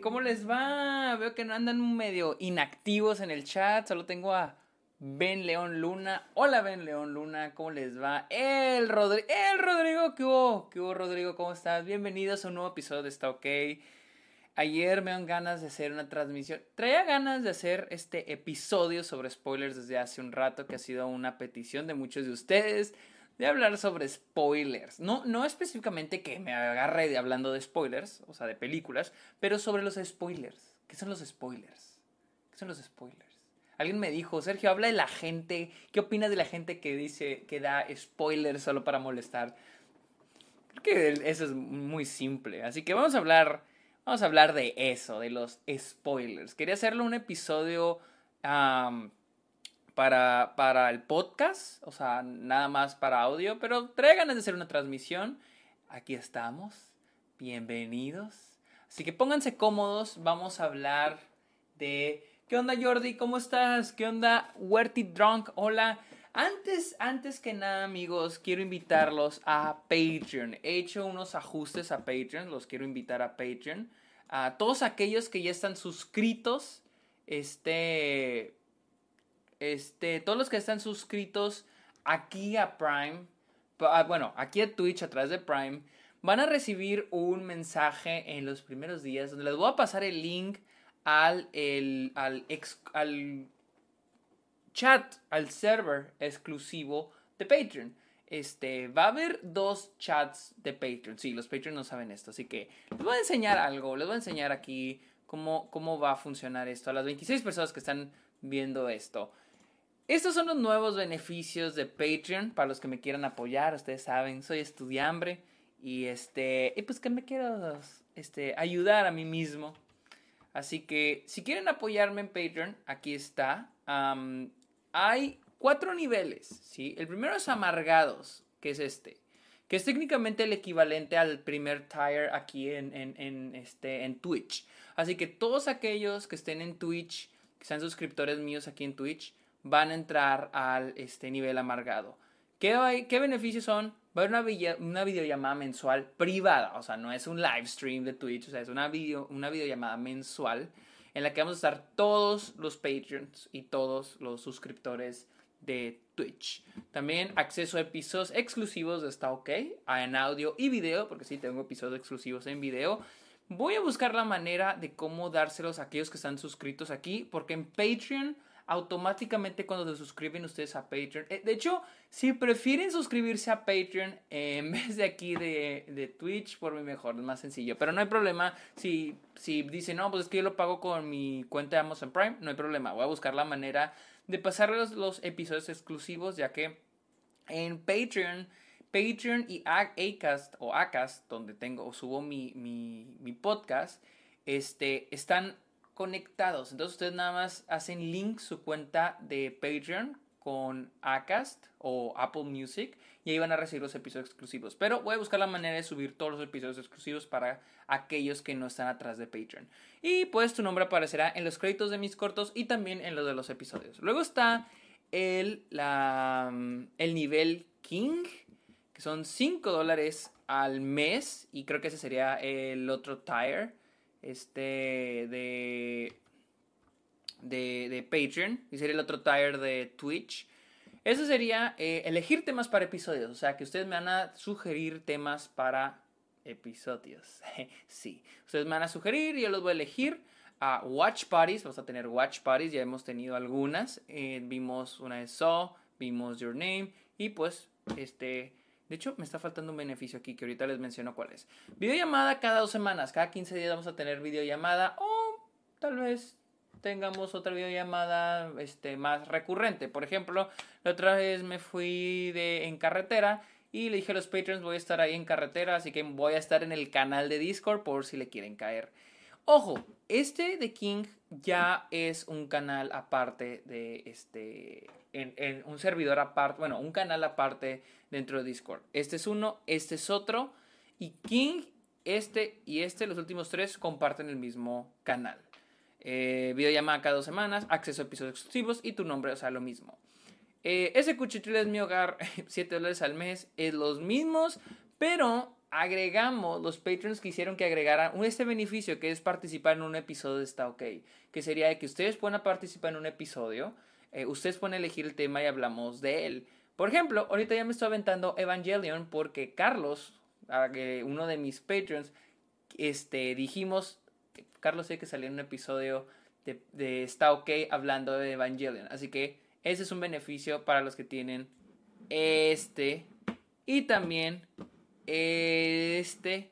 ¿Cómo les va? Veo que no andan medio inactivos en el chat. Solo tengo a Ben León Luna. Hola Ben León Luna, ¿cómo les va? El, Rodri el Rodrigo, ¿qué hubo? ¿Qué hubo Rodrigo? ¿Cómo estás? Bienvenidos a un nuevo episodio de Está OK. Ayer me dan ganas de hacer una transmisión. Traía ganas de hacer este episodio sobre spoilers desde hace un rato, que ha sido una petición de muchos de ustedes de hablar sobre spoilers. No, no específicamente que me agarre de hablando de spoilers, o sea, de películas, pero sobre los spoilers. ¿Qué son los spoilers? ¿Qué son los spoilers? Alguien me dijo, Sergio, habla de la gente. ¿Qué opinas de la gente que dice que da spoilers solo para molestar? Creo que eso es muy simple. Así que vamos a hablar, vamos a hablar de eso, de los spoilers. Quería hacerlo un episodio para, para el podcast, o sea, nada más para audio, pero trae ganas de hacer una transmisión. Aquí estamos, bienvenidos. Así que pónganse cómodos, vamos a hablar de... ¿Qué onda Jordi? ¿Cómo estás? ¿Qué onda Werty Drunk? Hola. Antes, antes que nada, amigos, quiero invitarlos a Patreon. He hecho unos ajustes a Patreon, los quiero invitar a Patreon. A todos aquellos que ya están suscritos, este, este, todos los que están suscritos aquí a Prime, ah, bueno, aquí a Twitch a través de Prime, van a recibir un mensaje en los primeros días donde les voy a pasar el link al, chat, al server exclusivo de Patreon. Este, va a haber dos chats de Patreon. Sí, los Patreon no saben esto, así que les voy a enseñar algo. Les voy a enseñar aquí cómo, cómo va a funcionar esto a las 26 personas que están viendo esto. Estos son los nuevos beneficios de Patreon para los que me quieran apoyar. Ustedes saben, soy estudiambre y este, y pues que me quiero este, ayudar a mí mismo. Así que si quieren apoyarme en Patreon, aquí está. hay cuatro niveles, ¿sí? El primero es amargados, que es este, que es técnicamente el equivalente al primer tier aquí en, en, este, en Twitch. Así que todos aquellos que estén en Twitch, que sean suscriptores míos aquí en Twitch, van a entrar al este nivel amargado. ¿Qué, ¿Qué beneficios son? Va a haber una, una videollamada mensual privada, o sea, no es un live stream de Twitch, o sea, es una, video, una videollamada mensual en la que vamos a estar todos los Patreons y todos los suscriptores de Twitch. También acceso a episodios exclusivos de Está OK, en audio y video, porque sí tengo episodios exclusivos en video. Voy a buscar la manera de cómo dárselos a aquellos que están suscritos aquí, porque en Patreon automáticamente cuando se suscriben ustedes a Patreon. Eh, de hecho, si prefieren suscribirse a Patreon en vez de aquí de, de, Twitch, por mí mejor, es más sencillo. Pero no hay problema si, si dicen, no, pues es que yo lo pago con mi cuenta de Amazon Prime, no hay problema. Voy a buscar la manera de pasarles los episodios exclusivos, ya que en Patreon... Patreon y Acast o Acast, donde tengo o subo mi, mi, mi podcast, este, están conectados. Entonces ustedes nada más hacen link su cuenta de Patreon con Acast o Apple Music y ahí van a recibir los episodios exclusivos. Pero voy a buscar la manera de subir todos los episodios exclusivos para aquellos que no están atrás de Patreon. Y pues tu nombre aparecerá en los créditos de mis cortos y también en los de los episodios. Luego está el, el nivel King, que son 5 dólares al mes y creo que ese sería el otro tier este de, de, de Patreon y sería el otro tier de Twitch. Eso sería eh, elegir temas para episodios, o sea, que ustedes me van a sugerir temas para episodios. sí, ustedes me van a sugerir y yo los voy a elegir. A Watch Parties, vamos a tener Watch Parties, ya hemos tenido algunas. Eh, vimos una de Saw, vimos Your Name y pues este de hecho, me está faltando un beneficio aquí que ahorita les menciono cuál es. Videollamada cada dos semanas. Cada 15 días vamos a tener videollamada. O tal vez tengamos otra videollamada este, más recurrente. Por ejemplo, la otra vez me fui de, en carretera y le dije a los patrons voy a estar ahí en carretera, así que voy a estar en el canal de Discord por si le quieren caer. Ojo, este de King ya es un canal aparte de este, en, un servidor aparte, bueno, un canal aparte dentro de Discord. Este es uno, este es otro, y King, este y este, los últimos tres, comparten el mismo canal. Eh, videollamada cada dos semanas, acceso a episodios exclusivos y tu nombre, o sea, lo mismo. Eh, ese cuchitril es mi hogar, 7 dólares al mes, es los mismos, pero agregamos, los patrons quisieron que agregaran este beneficio que es participar en un episodio de Está OK, que sería de que ustedes puedan participar en un episodio, eh, ustedes pueden elegir el tema y hablamos de él. Por ejemplo, ahorita ya me estoy aventando Evangelion porque Carlos, uno de mis patrons, este, dijimos, Carlos sé que salió en un episodio de, de Está OK hablando de Evangelion, así que ese es un beneficio para los que tienen este y también este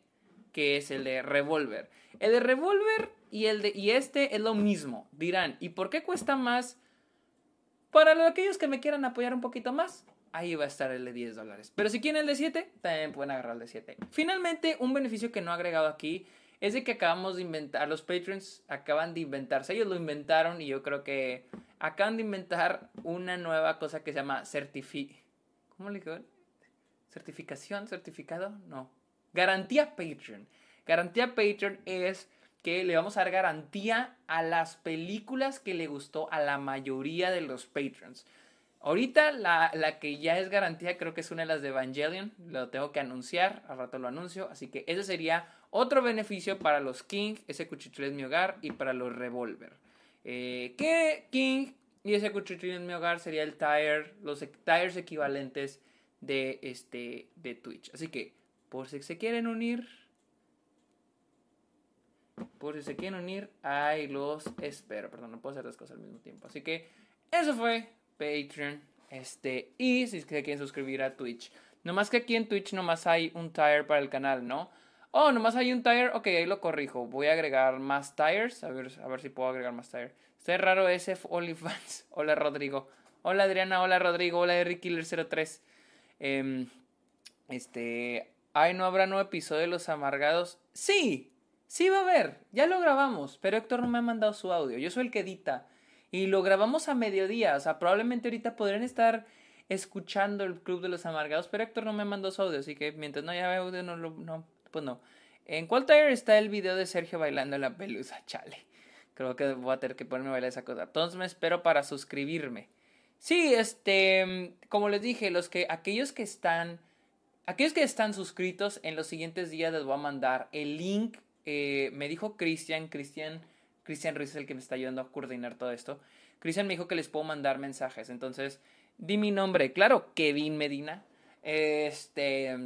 que es el de Revolver. El de Revolver y el de y este es lo mismo. Dirán, ¿y por qué cuesta más? Para aquellos que me quieran apoyar un poquito más, ahí va a estar el de 10 dólares. Pero si quieren el de 7, también pueden agarrar el de 7. Finalmente, un beneficio que no he agregado aquí es de que acabamos de inventar, los patrons acaban de inventarse, ellos lo inventaron y yo creo que acaban de inventar una nueva cosa que se llama certifi... ¿Cómo le digo? ¿Certificación? ¿Certificado? No. Garantía Patreon. Garantía Patreon es que le vamos a dar garantía a las películas que le gustó a la mayoría de los patrons. Ahorita la, la, que ya es garantía creo que es una de las de Evangelion. Lo tengo que anunciar, al rato lo anuncio. Así que ese sería otro beneficio para los King, ese cuchitril es mi hogar y para los Revolver. Eh, que King y ese cuchitril en mi hogar sería el tire, los tires equivalentes de, este, de Twitch. Así que, por si se quieren unir, por si se quieren unir, ahí los espero. Perdón, no puedo hacer dos cosas al mismo tiempo. Así que, eso fue Patreon. Este, y si se quieren suscribir a Twitch. Nomás que aquí en Twitch nomás hay un tire para el canal, ¿no? Oh, nomás hay un tire. Ok, ahí lo corrijo. Voy a agregar más tires. A ver, a ver si puedo agregar más tires. Está raro ese OnlyFans. Hola Rodrigo. Hola Adriana. Hola Rodrigo. Hola RickKiller03. Em, este. Ay, ¿no habrá nuevo episodio de Los Amargados? Sí. Sí va a haber. Ya lo grabamos. Pero Héctor no me ha mandado su audio. Yo soy el que edita. Y lo grabamos a mediodía. O sea, probablemente ahorita podrían estar escuchando el Club de los Amargados. Pero Héctor no me mandó su audio. Así que mientras no haya audio, no lo. Pues no. En cuál está el video de Sergio bailando en la pelusa, chale. Creo que voy a tener que ponerme a bailar esa cosa. Entonces me espero para suscribirme. Sí, este, como les dije, los que, aquellos que están, aquellos que están suscritos en los siguientes días les voy a mandar el link. Eh, me dijo Cristian, Cristian, Cristian Ruiz es el que me está ayudando a coordinar todo esto. Cristian me dijo que les puedo mandar mensajes. Entonces, di mi nombre, claro, Kevin Medina. Este,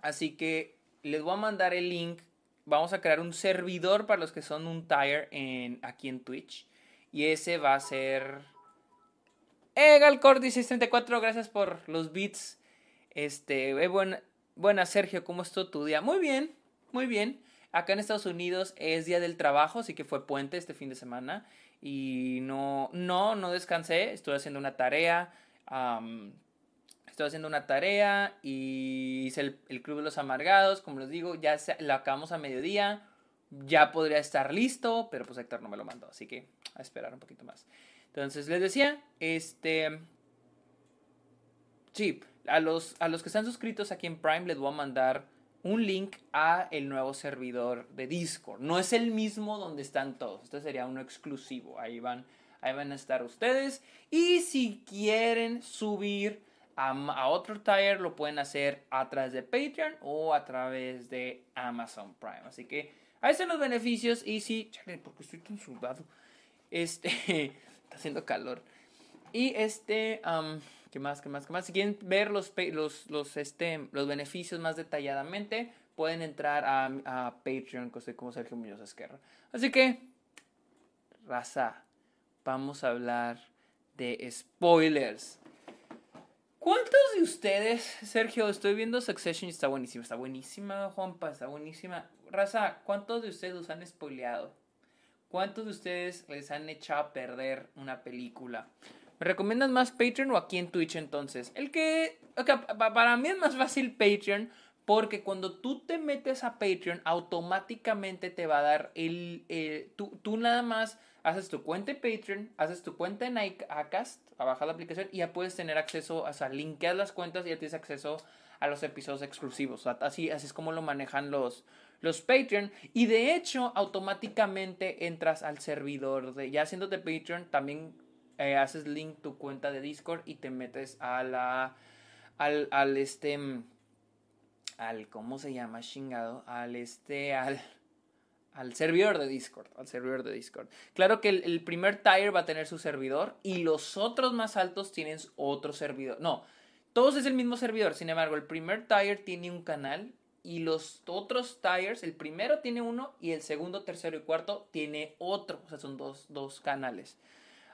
así que les voy a mandar el link. Vamos a crear un servidor para los que son un tire en, aquí en Twitch. Y ese va a ser... Eh, Galcor 1634, gracias por los beats. Este, eh, buena, Sergio, ¿cómo estuvo tu día? Muy bien, muy bien. Acá en Estados Unidos es día del trabajo, así que fue puente este fin de semana. Y no, no, no descansé, estuve haciendo una tarea estoy haciendo una tarea y hice el, Club de los Amargados, como les digo, ya lo acabamos a mediodía, ya podría estar listo, pero pues Héctor no me lo mandó, así que a esperar un poquito más. Entonces les decía, este, sí, a los, a los que están suscritos aquí en Prime les voy a mandar un link a el nuevo servidor de Discord. No es el mismo donde están todos, este sería uno exclusivo, ahí van, ahí van a estar ustedes. Y si quieren subir a, otro taller lo pueden hacer a través de Patreon o a través de Amazon Prime. Así que ahí están los beneficios y sí, chale, porque estoy tan sudado. Este, está haciendo calor. Y este, ¿qué más, qué más, qué más? Si quieren ver los, los, los, este, los beneficios más detalladamente, pueden entrar a, a Patreon, como Sergio Muñoz Esquerra. Así que, raza, vamos a hablar de spoilers. ¿Cuántos de ustedes, Sergio, estoy viendo Succession y está buenísima, está buenísima, Juanpa, está buenísima. Raza, ¿cuántos de ustedes los han spoileado? ¿Cuántos de ustedes les han echado a perder una película? ¿Me recomiendan más Patreon o aquí en Twitch entonces? El que, para mí es más fácil Patreon porque cuando tú te metes a Patreon automáticamente te va a dar el, tú, tú nada más haces tu cuenta en Patreon, haces tu cuenta en Acast, a bajar la aplicación y ya puedes tener acceso, o sea, linkeas las cuentas y ya tienes acceso a los episodios exclusivos. así, así es como lo manejan los, los Patreon. Y de hecho, automáticamente entras al servidor de, ya haciéndote Patreon, también eh, haces link tu cuenta de Discord y te metes a la, al, al este, al, ¿cómo se llama? Chingado, al este, al, al servidor de Discord, al servidor de Discord. Claro que el, el, primer tier va a tener su servidor y los otros más altos tienen otro servidor. No, todos es el mismo servidor, sin embargo, el primer tier tiene un canal y los otros tires, el primero tiene uno y el segundo, tercero y cuarto tiene otro. O sea, son dos, dos canales.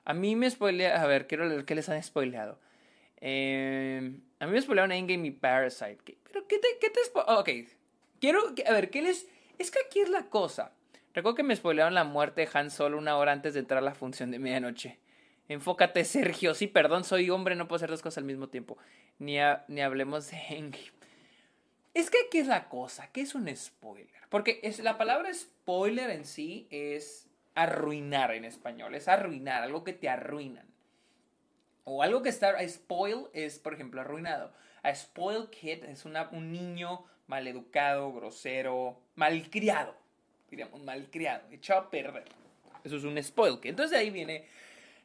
A mí me spoilea, a ver, quiero leer qué les han spoileado. Eh, a mí me spoilearon Endgame y Parasite. ¿Pero qué te, qué te Ok, quiero, a ver, ¿qué les...? Es que aquí es la cosa. Recuerdo que me spoilearon la muerte de Han Solo una hora antes de entrar a la función de medianoche. Enfócate, Sergio. Sí, perdón, soy hombre, no puedo hacer dos cosas al mismo tiempo. Ni, ni hablemos de Endgame. Es que, ¿qué es la cosa? ¿Qué es un spoiler? Porque es, la palabra spoiler en sí es arruinar en español. Es arruinar, algo que te arruinan. O algo que está... Spoil es, por ejemplo, arruinado. A spoil kid es un niño maleducado, grosero, malcriado. Diríamos, malcriado, echado a perder. Eso es un spoil kid. Entonces de ahí viene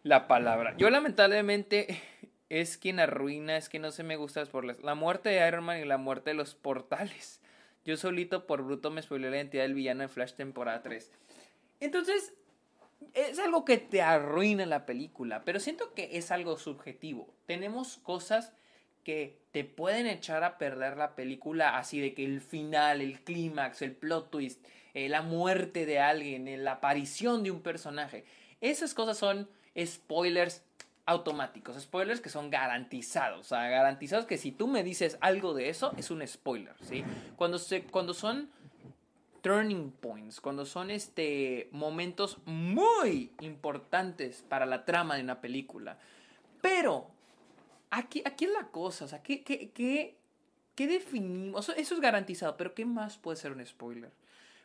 la palabra. Yo lamentablemente es quien arruina, es que no se me gusta por la muerte de Iron Man y la muerte de los portales. Yo solito por bruto me spoilé la identidad del villano de Flash temporada 3. Entonces, es algo que te arruina la película, pero siento que es algo subjetivo. Tenemos cosas que te pueden echar a perder la película así de que el final, el clímax, el plot twist, eh, la muerte de alguien, eh, la aparición de un personaje. Esas cosas son spoilers automáticos, spoilers que son garantizados, o sea, garantizados que si tú me dices algo de eso, es un spoiler, ¿sí? Cuando, se, cuando son turning points, cuando son este, momentos muy importantes para la trama de una película. Pero, aquí, aquí es la cosa, o sea, ¿qué, qué, qué, qué definimos? Eso es garantizado, pero ¿qué más puede ser un spoiler?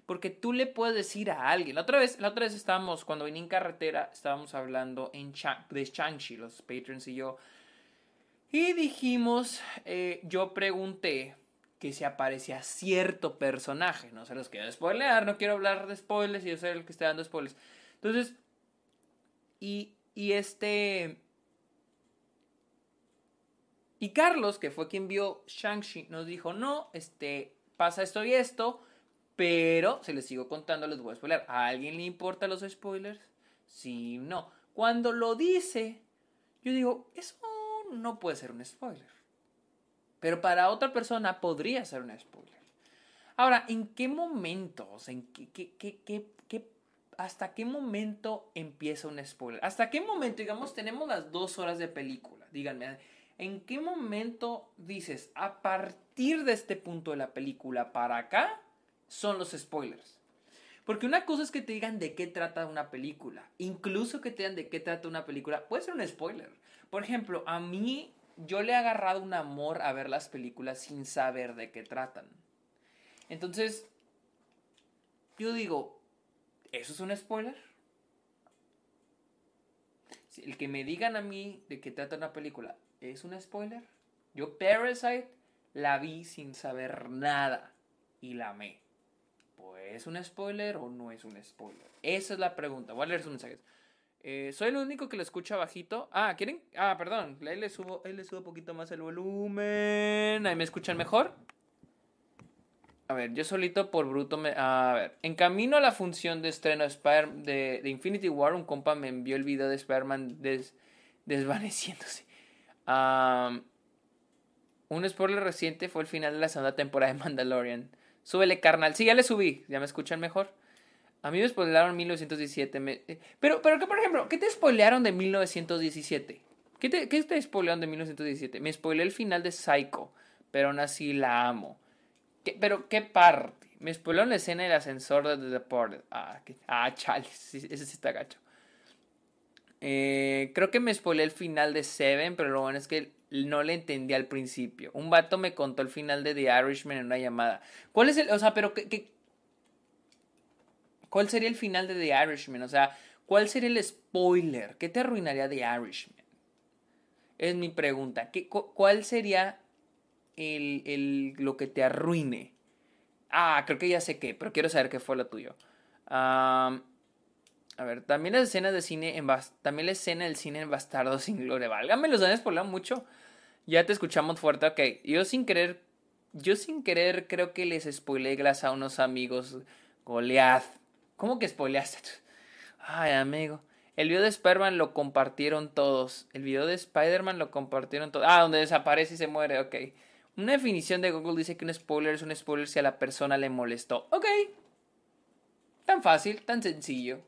Porque tú le puedes decir a alguien. La otra vez, la otra vez estábamos, cuando vine en carretera, estábamos hablando en de Shang-Chi, los patrons y yo. Y dijimos, eh, yo pregunté que se aparecía cierto personaje. No se los quiero spoilear, no quiero hablar de spoilers y yo soy el que está dando spoilers. Entonces, y, y este... Y Carlos, que fue quien vio Shang-Chi, nos dijo, no, este, pasa esto y esto pero, se les sigo contando, les voy a spoiler. ¿A alguien le importan los spoilers? Sí, no. Cuando lo dice, yo digo, eso no puede ser un spoiler. Pero para otra persona podría ser un spoiler. Ahora, ¿en qué momento? O sea, ¿en qué, qué, qué, qué, ¿Hasta qué momento empieza un spoiler? ¿Hasta qué momento, digamos, tenemos las dos horas de película? Díganme, ¿en qué momento dices, a partir de este punto de la película para acá, son los spoilers. Porque una cosa es que te digan de qué trata una película. Incluso que te digan de qué trata una película. Puede ser un spoiler. Por ejemplo, a mí yo le he agarrado un amor a ver las películas sin saber de qué tratan. Entonces, yo digo, ¿eso es un spoiler? El que me digan a mí de qué trata una película, ¿es un spoiler? Yo Parasite la vi sin saber nada y la amé. ¿Es un spoiler o no es un spoiler? Esa es la pregunta. Voy a leer sus mensajes. Eh, soy el único que lo escucha bajito. Ah, ¿quieren? Ah, perdón. Ahí le subo, ahí le subo un poquito más el volumen. Ahí me escuchan mejor. A ver, yo solito por bruto me... A ver, en camino a la función de estreno de, de, Infinity War, un compa me envió el video de Spider-Man desvaneciéndose. un spoiler reciente fue el final de la segunda temporada de Mandalorian. Súbele, carnal. Sí, ya le subí. ¿Ya me escuchan mejor? A mí me spoilearon 1917. Eh, pero, pero, ¿qué, por ejemplo, ¿qué te spoilearon de 1917? ¿Qué te, qué te de 1917? Me spoileé el final de Psycho, pero aún así la amo. pero, ¿qué parte? Me spoilearon la escena del ascensor de The Deported. Ah, ah chale, ese sí está gacho. Eh, creo que me spoileé el final de Seven, pero lo bueno es que no le entendí al principio. Un vato me contó el final de The Irishman en una llamada. ¿Cuál es el, o sea, pero qué, cuál sería el final de The Irishman? O sea, ¿cuál sería el spoiler? ¿Qué te arruinaría The Irishman? Es mi pregunta. ¿Qué, ¿Cuál sería el, el, lo que te arruine? Ah, creo que ya sé qué, pero quiero saber qué fue lo tuyo. a ver, también las escenas de cine en también la escena del cine en Bastardo sin Gloria. Válgame, los han spoilado mucho. Ya te escuchamos fuerte, ok. Yo sin querer yo sin querer creo que les spoilé a unos amigos. Goliath. ¿Cómo que spoileaste? Ay, amigo. El video de Spider-Man lo compartieron todos. El video de Spider-Man lo compartieron todos. Ah, donde desaparece y se muere, ok. Una definición de Google dice que un spoiler es un spoiler si a la persona le molestó. Ok. Tan fácil, tan sencillo.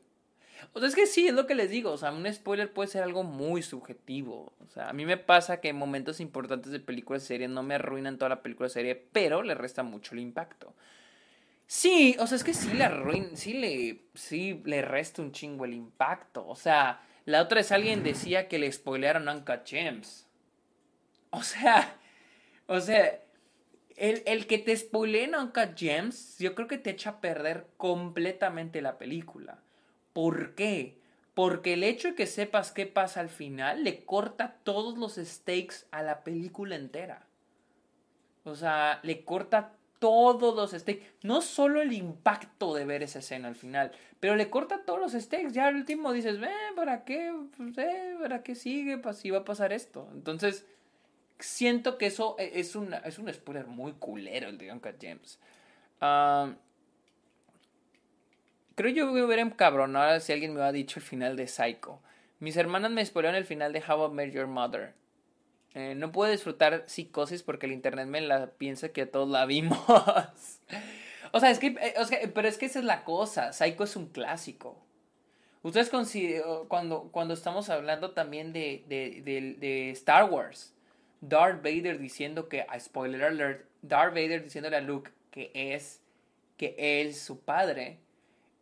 O sea, es que sí, es lo que les digo. O sea, un spoiler puede ser algo muy subjetivo. O sea, a mí me pasa que momentos importantes de películas y series no me arruinan toda la película serie, pero le resta mucho el impacto. Sí, o sea, es que sí le arruina, sí le, sí le resta un chingo el impacto. O sea, la otra vez alguien decía que le spoilearon Uncut Gems. O sea, o sea, el, el que te spoileen Uncut Gems, yo creo que te echa a perder completamente la película. ¿Por qué? Porque el hecho de que sepas qué pasa al final le corta todos los stakes a la película entera. O sea, le corta todos los stakes. No solo el impacto de ver esa escena al final, pero le corta todos los stakes. Ya al último dices, ¿para qué? Pues, eh, ¿Para qué sigue? Pues si va a pasar esto. Entonces, siento que eso e, es, una, es un spoiler muy culero el de Uncut James. Creo yo me hubiera encabronado si alguien me hubiera dicho el final de Psycho. Mis hermanas me spoilearon el final de How I Met Your Mother. Eh, no puedo disfrutar psicosis porque el internet me la piensa que todos la vimos. o sea, es que, eh, pero es que esa es la cosa. Psycho es un clásico. Ustedes cuando, cuando estamos hablando también de, de, Star Wars, Darth Vader diciendo que, a spoiler alert, Darth Vader diciéndole a Luke que es, que él, su padre,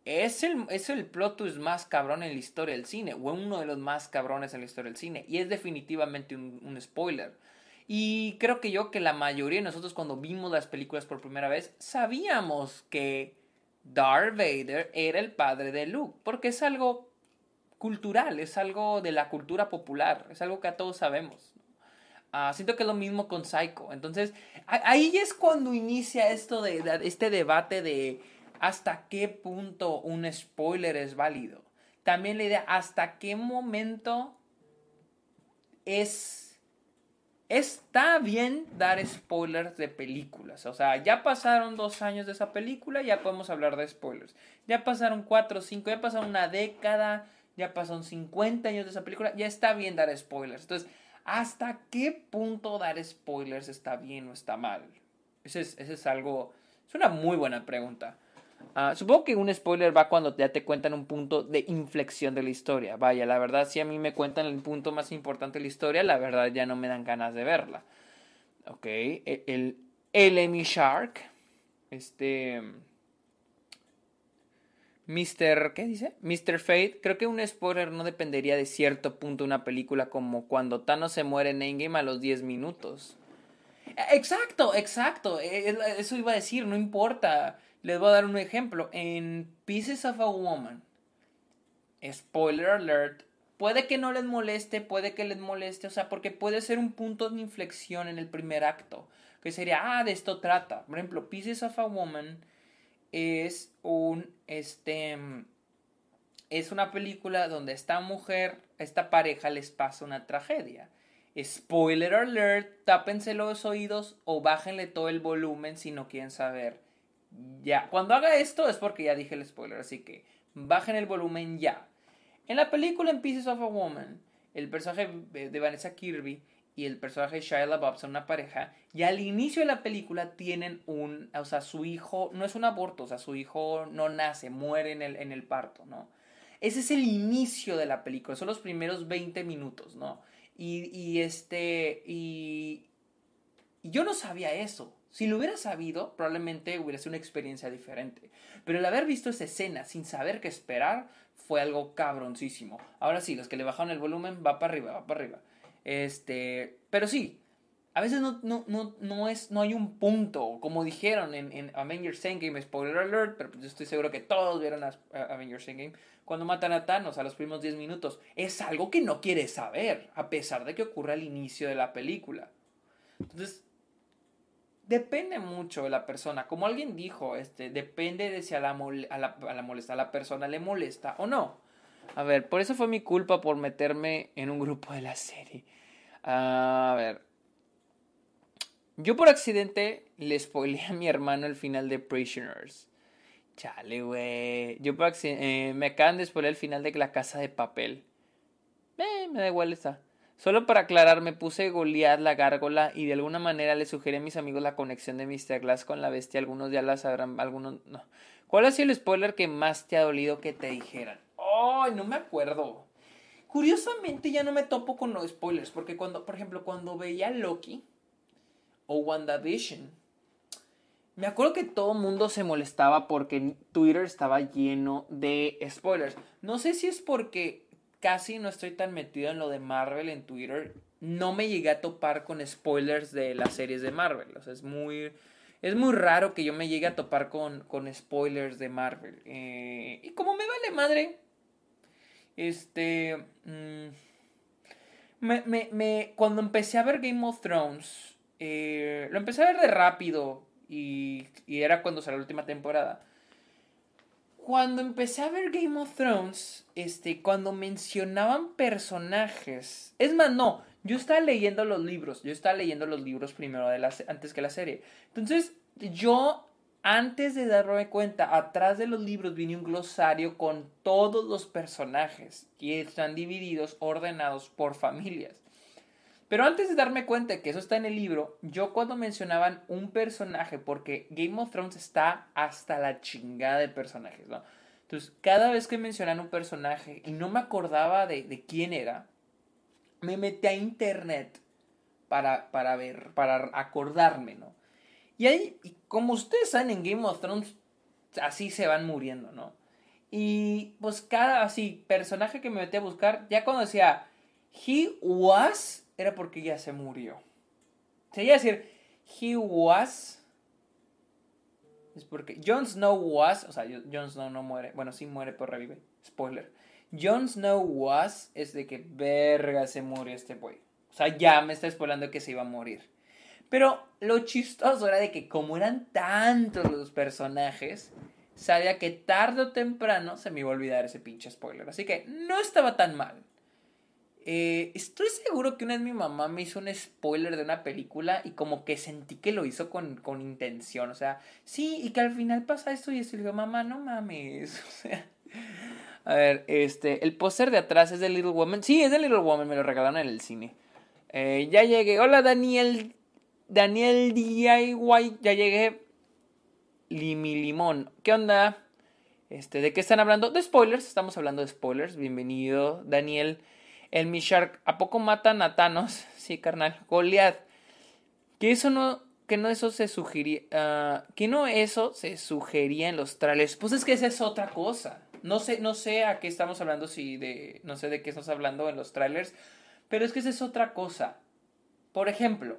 es el, es el plot twist más cabrón en la historia del cine, o uno de los más cabrones en la historia del cine, y es definitivamente un, spoiler. Y creo que yo que la mayoría de nosotros cuando vimos las películas por primera vez, sabíamos que Darth Vader era el padre de Luke, porque es algo cultural, es algo de la cultura popular, es algo que a todos sabemos. Ah, siento que es lo mismo con Psycho. Entonces, ahí es cuando inicia esto de este debate de hasta qué punto un spoiler es válido. También la idea, hasta qué momento es... Está bien dar spoilers de películas. O sea, ya pasaron dos años de esa película, ya podemos hablar de spoilers. Ya pasaron cuatro, cinco, ya pasaron una década, ya pasaron 50 años de esa película, ya está bien dar spoilers. Entonces, ¿hasta qué punto dar spoilers está bien o está mal? Ese es, ese es algo, es una muy buena pregunta. Ah, supongo que un spoiler va cuando ya te cuentan un punto de inflexión de la historia. Vaya, la verdad, si a mí me cuentan el punto más importante de la historia, la verdad ya no me dan ganas de verla. Ok, e, el, el Shark, este... Mr. ¿Qué dice? Mr. Fate. Creo que un spoiler no dependería de cierto punto de una película como cuando Thanos se muere en Endgame a los 10 minutos. Exacto, exacto. E, e, eso iba a decir, no importa. Les voy a dar un ejemplo. En Pieces of a Woman, spoiler alert, puede que no les moleste, puede que les moleste, o sea, porque puede ser un punto de inflexión en el primer acto, que sería, ah, de esto trata. Por ejemplo, Pieces of a Woman es un, este, es una película donde esta mujer, esta pareja les pasa una tragedia. Spoiler alert, tápense los oídos o bájenle todo el volumen si no quieren saber ya. Cuando haga esto es porque ya dije el spoiler, así que bajen el volumen ya. En la película En Pieces of a Woman, el personaje de Vanessa Kirby y el personaje de Shia LaBeouf son una pareja y al inicio de la película tienen un, o sea, su hijo, no es un aborto, o sea, su hijo no nace, muere en el, en el parto, ¿no? Ese es el inicio de la película, son los primeros 20 minutos, ¿no? Y, y este, y, y yo no sabía eso. Si lo hubiera sabido, probablemente hubiera sido una experiencia diferente. Pero el haber visto esa escena sin saber qué esperar fue algo cabroncísimo. Ahora sí, los que le bajaron el volumen, va para arriba, va para arriba. Este, pero sí, a veces no, no, no, no, es, no hay un punto, como dijeron en, en Avengers Endgame, spoiler alert, pero yo estoy seguro que todos vieron a, Avengers Endgame, cuando matan a Thanos a los primeros 10 minutos, es algo que no quiere saber, a pesar de que ocurre al inicio de la película. Entonces, depende mucho de la persona. Como alguien dijo, este, depende de si a la, a la, a la, molesta, a la persona le molesta o no. A ver, por eso fue mi culpa por meterme en un grupo de la serie. A ver. Yo por accidente le spoileé a mi hermano el final de Prisoners. Chale, güey. Yo por accidente, eh, me acaban de spoilear el final de La Casa de Papel. Eh, me da igual esa. Solo para aclarar, me puse Goliath la gárgola y de alguna manera le sugerí a mis amigos la conexión de Mr. Glass con la bestia. Algunos ya la sabrán, algunos no. ¿Cuál ha sido el spoiler que más te ha dolido que te dijeran? ¡Ay, no me acuerdo! Curiosamente ya no me topo con los spoilers, porque cuando, por ejemplo, cuando veía Loki o WandaVision, me acuerdo que todo el mundo se molestaba porque Twitter estaba lleno de spoilers. No sé si es porque casi no estoy tan metido en lo de Marvel en Twitter. No me llegué a topar con spoilers de las series de Marvel. O sea, es muy, es muy raro que yo me llegue a topar con, con spoilers de Marvel. Eh, y como me vale madre, este... Mm, me, me, cuando empecé a ver Game of Thrones, eh, lo empecé a ver de rápido y, y era cuando salió la última temporada cuando empecé a ver Game of Thrones, este, cuando mencionaban personajes, es más, no, yo estaba leyendo los libros, yo estaba leyendo los libros primero de la, antes que la serie. Entonces, yo, antes de darme cuenta, atrás de los libros viene un glosario con todos los personajes que están divididos, ordenados por familias. Pero antes de darme cuenta de que eso está en el libro, yo cuando mencionaban un personaje, porque Game of Thrones está hasta la chingada de personajes, ¿no? Entonces, cada vez que mencionan un personaje y no me acordaba de, quién era, me metí a internet para, para ver, para acordarme, ¿no? Y ahí, como ustedes saben, en Game of Thrones así se van muriendo, ¿no? Y pues cada así personaje que me metí a buscar, ya cuando decía, he was era porque ya se murió. Sería decir, he was. Es porque Jon Snow was. O sea, Jon Snow no muere. Bueno, sí muere, pero revive. Spoiler. Jon Snow was es de que verga se murió este güey. O sea, ya me está spoilando que se iba a morir. Pero lo chistoso era de que como eran tantos los personajes, sabía que tarde o temprano se me iba a olvidar ese pinche spoiler. Así que no estaba tan mal. Eh, estoy seguro que una vez mi mamá me hizo un spoiler de una película y como que sentí que lo hizo con, intención. O sea, sí, y que al final pasa esto y esto. Y digo, mamá, no mames. O sea. A ver, este, el póster de atrás es de Little Woman. Sí, es de Little Woman, me lo regalaron en el cine. Eh, ya llegué. Hola, Daniel. Daniel DIY. Ya llegué. Limi Limón. ¿Qué onda? Este, ¿de qué están hablando? De spoilers. Estamos hablando de spoilers. Bienvenido, Daniel. El Mishark, ¿a poco matan a Thanos? Sí, carnal. Goliath. Que eso no, que no eso se sugería, ah, que no eso se sugería en los trailers. Pues es que esa es otra cosa. No sé, no sé a qué estamos hablando, si de, no sé de qué estamos hablando en los trailers, pero es que esa es otra cosa. Por ejemplo,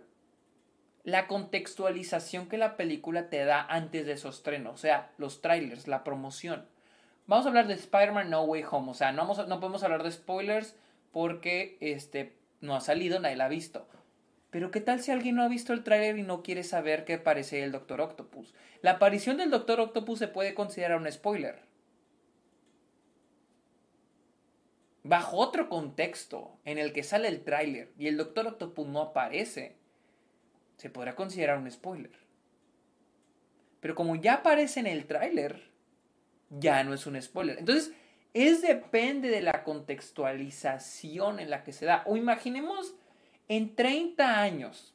la contextualización que la película te da antes de su estreno, o sea, los trailers, la promoción. Vamos a hablar de Spider-Man No Way Home, o sea, no, vamos no podemos hablar de spoilers porque este, no ha salido, nadie la ha visto. Pero ¿qué tal si alguien no ha visto el tráiler y no quiere saber qué parece el Doctor Octopus? La aparición del Doctor Octopus se puede considerar un spoiler. Bajo otro contexto en el que sale el tráiler y el Doctor Octopus no aparece, se podrá considerar un spoiler. Pero como ya aparece en el tráiler, ya no es un spoiler. Entonces, es depende de la contextualización en la que se da. O imaginemos en 30 años.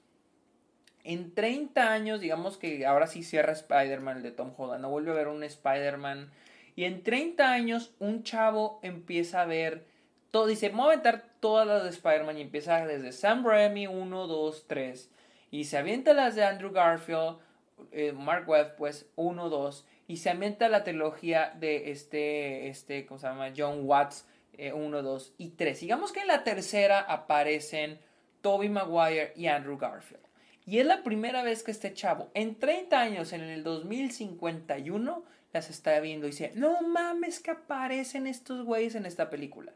En 30 años, digamos que ahora sí cierra Spider-Man, el de Tom Holland, no vuelve a ver un Spider-Man. Y en 30 años, un chavo empieza a ver todo, dice, voy a aventar todas las de Spider-Man y empieza desde Sam Raimi 1, 2, 3. Y se avienta las de Andrew Garfield, eh, Mark Webb, pues 1, 2 y se ambienta la trilogía de este, este, ¿cómo se llama? John Watts 1, eh, 2 y 3. Digamos que en la tercera aparecen Toby Maguire y Andrew Garfield. Y es la primera vez que este chavo, en 30 años, en el 2051, las está viendo y dice, no mames que aparecen estos güeyes en esta película.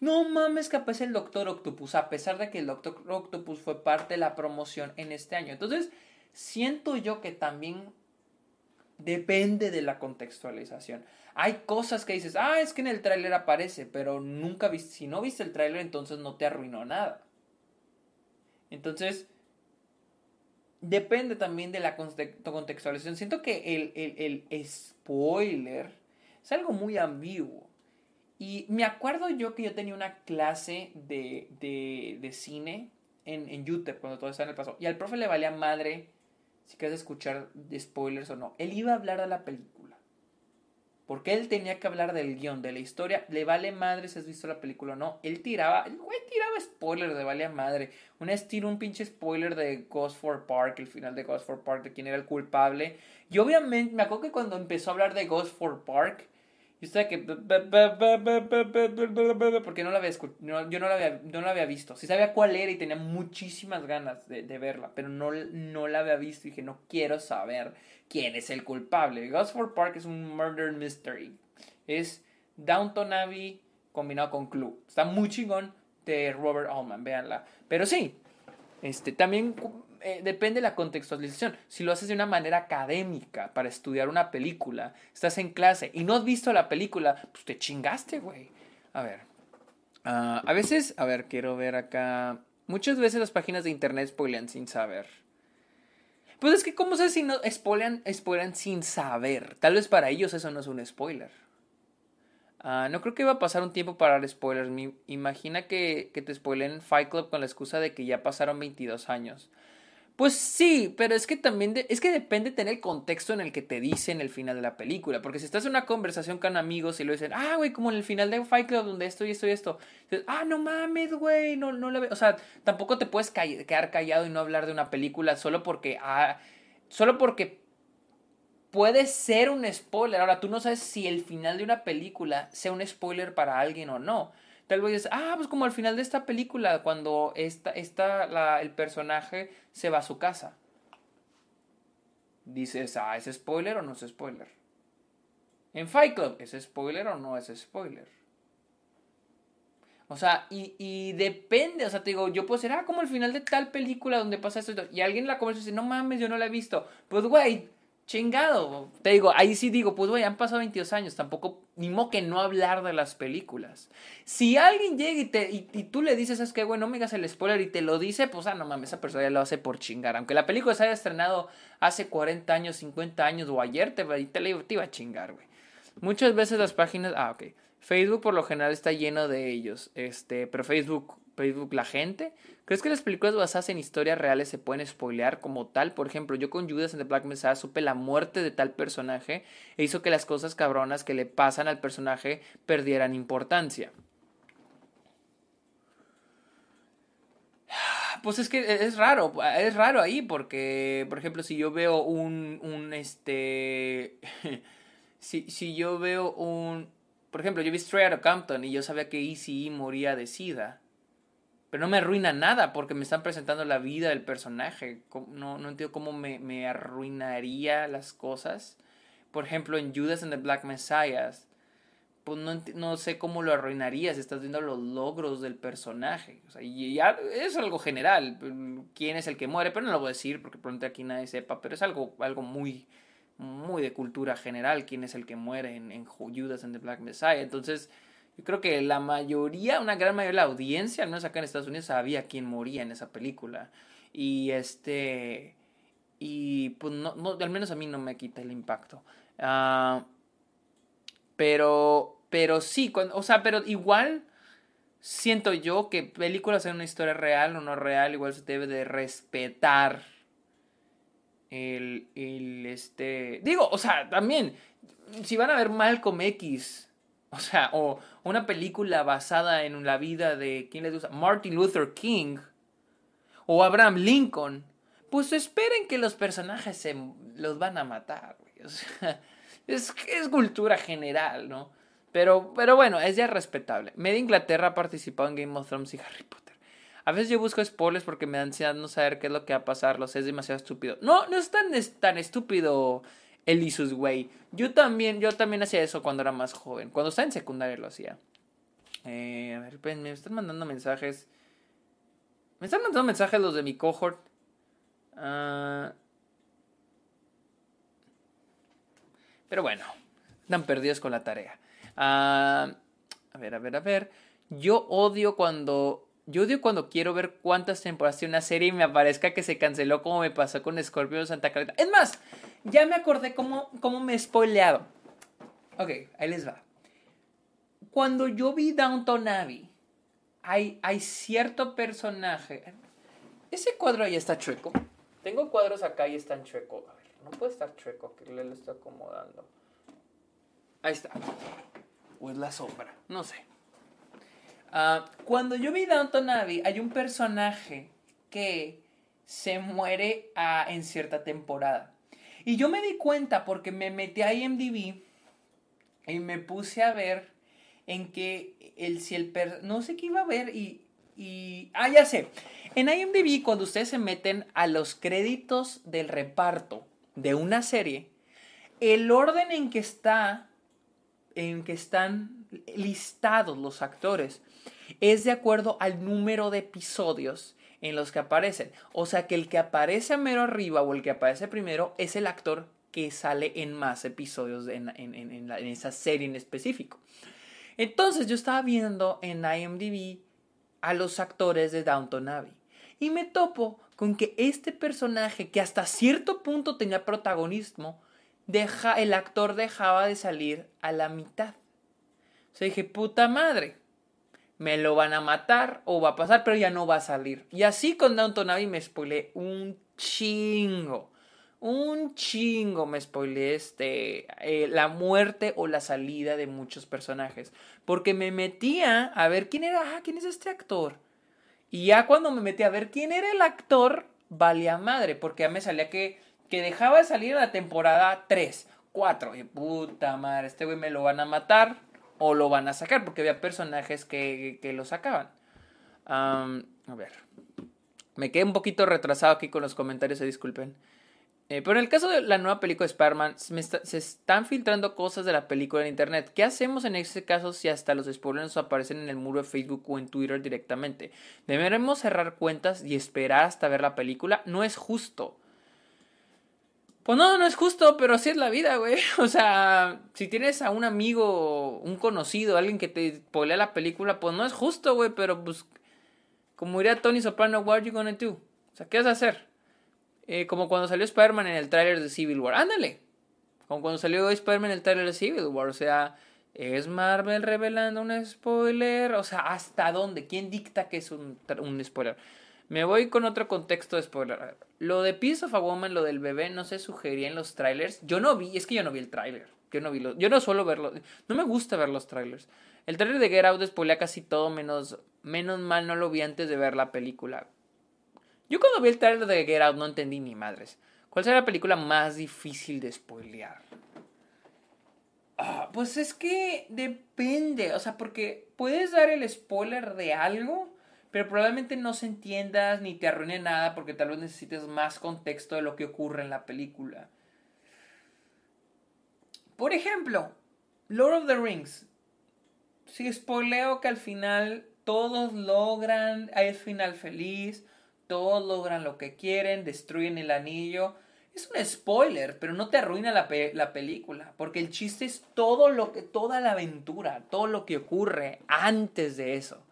No mames que aparece el Doctor Octopus, a pesar de que el Doctor Octopus fue parte de la promoción en este año. Entonces, siento yo que también Depende de la contextualización. Hay cosas que dices, ah, es que en el tráiler aparece, pero nunca viste, si no viste el tráiler, entonces no te arruinó nada. Entonces, depende también de la contextualización. Siento que el, el, spoiler es algo muy ambiguo. Y me acuerdo yo que yo tenía una clase de, de, de cine en, en YouTube cuando todo estaba en el paso. Y al profe le valía madre si quieres escuchar spoilers o no. Él iba a hablar de la película. Porque él tenía que hablar del guion, de la historia. Le vale madre si has visto la película o no. Él tiraba, el güey tiraba spoilers de vale madre. Una tiró un pinche spoiler de Ghost for Park, el final de Ghost for Park, de quién era el culpable. Y obviamente, me acuerdo que cuando empezó a hablar de Ghost for Park, yo estaba que. Porque no la había escuchado. yo no la había, no la había visto. Sí sabía cuál era y tenía muchísimas ganas de, de, verla. Pero no, no la había visto y dije, no quiero saber quién es el culpable. Gosford Park es un murder mystery. Es Downton Abbey combinado con Clue. Está muy chingón de Robert Allman. Véanla. Pero sí. Este, también eh, depende de la contextualización. Si lo haces de una manera académica para estudiar una película, estás en clase y no has visto la película, pues te chingaste, güey. A ver. Ah, a veces, a ver, quiero ver acá. Muchas veces las páginas de internet spoilean sin saber. Pues es que, ¿cómo sabes si no spoilean, spoilean sin saber? Tal vez para ellos eso no es un spoiler. Ah, no creo que va a pasar un tiempo para dar spoilers. imagina que, que te spoilen Fight Club con la excusa de que ya pasaron 22 años. Pues sí, pero es que también es que depende tener el contexto en el que te dicen el final de la película. Porque si estás en una conversación con amigos y lo dicen, ah, güey, como en el final de Fight Club, donde esto y esto y esto. ah, no mames, güey, no, no la veo. O sea, tampoco te puedes quedar callado y no hablar de una película solo porque, ah, solo porque puede ser un spoiler. Ahora, tú no sabes si el final de una película sea un spoiler para alguien o no. Tal vez ah, pues como al final de esta película, cuando esta, esta, el personaje se va a su casa. Dices, ah, ¿es spoiler o no es spoiler? En Fight Club, ¿es spoiler o no es spoiler? O sea, y, y, depende, o sea, te digo, yo puedo decir, ah, como el final de tal película donde pasa esto, y alguien la conversa y dice, no mames, yo no la he visto. Pues, güey, chingado. Te digo, ahí sí digo, pues güey, han pasado 22 años, tampoco, ni modo que no hablar de las películas. Si alguien llega y, te, y, tú le dices, es que güey, no me digas el spoiler y te lo dice, pues ah, no mames, esa persona ya lo hace por chingar. Aunque la película se haya estrenado hace 40 años, 50 años o ayer, te, te, te iba a chingar, güey. Muchas veces las páginas, ah, ok. Facebook por lo general está lleno de ellos, este, pero Facebook Facebook la gente? ¿Crees que las películas basadas en historias reales se pueden spoilear como tal? Por ejemplo, yo con Judas en The Black Messiah supe la muerte de tal personaje e hizo que las cosas cabronas que le pasan al personaje perdieran importancia. Pues es que es raro, es raro ahí porque, por ejemplo, si yo veo un, un este, si, si yo veo un, por ejemplo, yo vi Straight Outta Compton y yo sabía que Easy moría de SIDA pero no me arruina nada porque me están presentando la vida del personaje. No, no entiendo cómo me, me, arruinaría las cosas. Por ejemplo, en Judas and the Black Messiah, pues no, no, sé cómo lo arruinarías. Estás viendo los logros del personaje. O sea, y ya es algo general. ¿Quién es el que muere? Pero no lo voy a decir porque pronto aquí nadie sepa. Pero es algo, algo muy, muy de cultura general. ¿Quién es el que muere en, en Judas and the Black Messiah? Entonces yo creo que la mayoría, una gran mayoría de la audiencia, al menos acá en Estados Unidos, sabía quién moría en esa película. Y este. Y pues no, no al menos a mí no me quita el impacto. Ah, pero. Pero sí, cuando, o sea, pero igual siento yo que películas en una historia real o no real, igual se debe de respetar el, el este. Digo, o sea, también, si van a ver Malcolm X o sea, o una película basada en la vida de, ¿quién les gusta? Martin Luther King o Abraham Lincoln. Pues esperen que los personajes se los van a matar, O sea, es, es cultura general, ¿no? Pero, pero bueno, es ya respetable. Media Inglaterra ha participado en Game of Thrones y Harry Potter. A veces yo busco spoilers porque me da ansiedad no saber qué es lo que va a pasar. Es demasiado estúpido. No, no es tan, es tan estúpido Elisus, güey. Yo también, yo también hacía eso cuando era más joven. Cuando estaba en secundaria lo hacía. Eh, a ver, pues, me están mandando mensajes. Me están mandando mensajes los de mi cohort. Ah. pero bueno, están perdidos con la tarea. Ah, a ver, a ver, a ver. Yo odio cuando yo odio cuando quiero ver cuántas temporadas tiene una serie y me aparezca que se canceló como me pasó con Scorpio Santa Clarita. Es más, ya me acordé cómo, cómo me he spoileado. Ok, ahí les va. Cuando yo vi Downton Abbey, hay, hay cierto personaje. Ese cuadro ahí está chueco. Tengo cuadros acá y están chueco. A ver, no puede estar chueco, que le lo estoy acomodando. Ahí está. O es la sombra, no sé. Ah, cuando yo vi Downton Abbey, hay un personaje que se muere ah, en cierta temporada. Y yo me di cuenta porque me metí a IMDb y me puse a ver en que el, si el no sé qué iba a ver y, y ah ya sé en IMDb cuando ustedes se meten a los créditos del reparto de una serie el orden en que está en que están listados los actores es de acuerdo al número de episodios en los que aparecen. O sea que el que aparece mero arriba o el que aparece primero es el actor que sale en más episodios en, en, esa serie en específico. Entonces yo estaba viendo en IMDb a los actores de Downton Abbey y me topo con que este personaje que hasta cierto punto tenía protagonismo, deja, el actor dejaba de salir a la mitad. O sea, dije, puta madre, me lo van a matar o va a pasar, pero ya no va a salir. Y así con Downton Abbey me spoilé un chingo. Un chingo me spoilé este, eh, la muerte o la salida de muchos personajes. Porque me metía a ver quién era, ah, quién es este actor. Y ya cuando me metí a ver quién era el actor, valía madre, porque ya me salía que, que dejaba de salir la temporada 3, 4. Y puta madre, este güey me lo van a matar o lo van a sacar, porque había personajes que, que lo sacaban. a ver. Me quedé un poquito retrasado aquí con los comentarios, se disculpen. Eh, pero en el caso de la nueva película de Spider-Man, se están filtrando cosas de la película en internet. ¿Qué hacemos en ese caso si hasta los spoilers aparecen en el muro de Facebook o en Twitter directamente? ¿Deberemos cerrar cuentas y esperar hasta ver la película? No es justo. Pues no, no es justo, pero así es la vida, güey. O sea, si tienes a un amigo, un conocido, alguien que te polea la película, pues no es justo, güey, pero pues, como diría Tony Soprano, what you gonna do? O sea, ¿qué vas a hacer? Eh, como cuando salió Spider-Man en el tráiler de Civil War. Ándale. Como cuando salió Spider-Man en el tráiler de Civil War. O sea, ¿es Marvel revelando un spoiler? O sea, ¿hasta dónde? ¿Quién dicta que es un, un spoiler? Me voy con otro contexto de spoiler. Lo de Piece of a Woman, lo del bebé, no se sugería en los trailers. Yo no vi, es que yo no vi el tráiler. Yo no vi yo no suelo verlo. No me gusta ver los trailers. El tráiler de Get Out spoilea casi todo, menos, menos mal no lo vi antes de ver la película. Yo cuando vi el tráiler de Get Out no entendí ni madres. ¿Cuál será la película más difícil de spoilear? Ah, pues es que depende, o sea, porque puedes dar el spoiler de algo pero probablemente no se entiendas ni te arruine nada porque tal vez necesites más contexto de lo que ocurre en la película. Por ejemplo, Lord of the Rings. Si spoileo que al final todos logran, hay final feliz, todos logran lo que quieren, destruyen el anillo. Es un spoiler, pero no te arruina la, la, película, porque el chiste es todo lo que, toda la aventura, todo lo que ocurre antes de eso.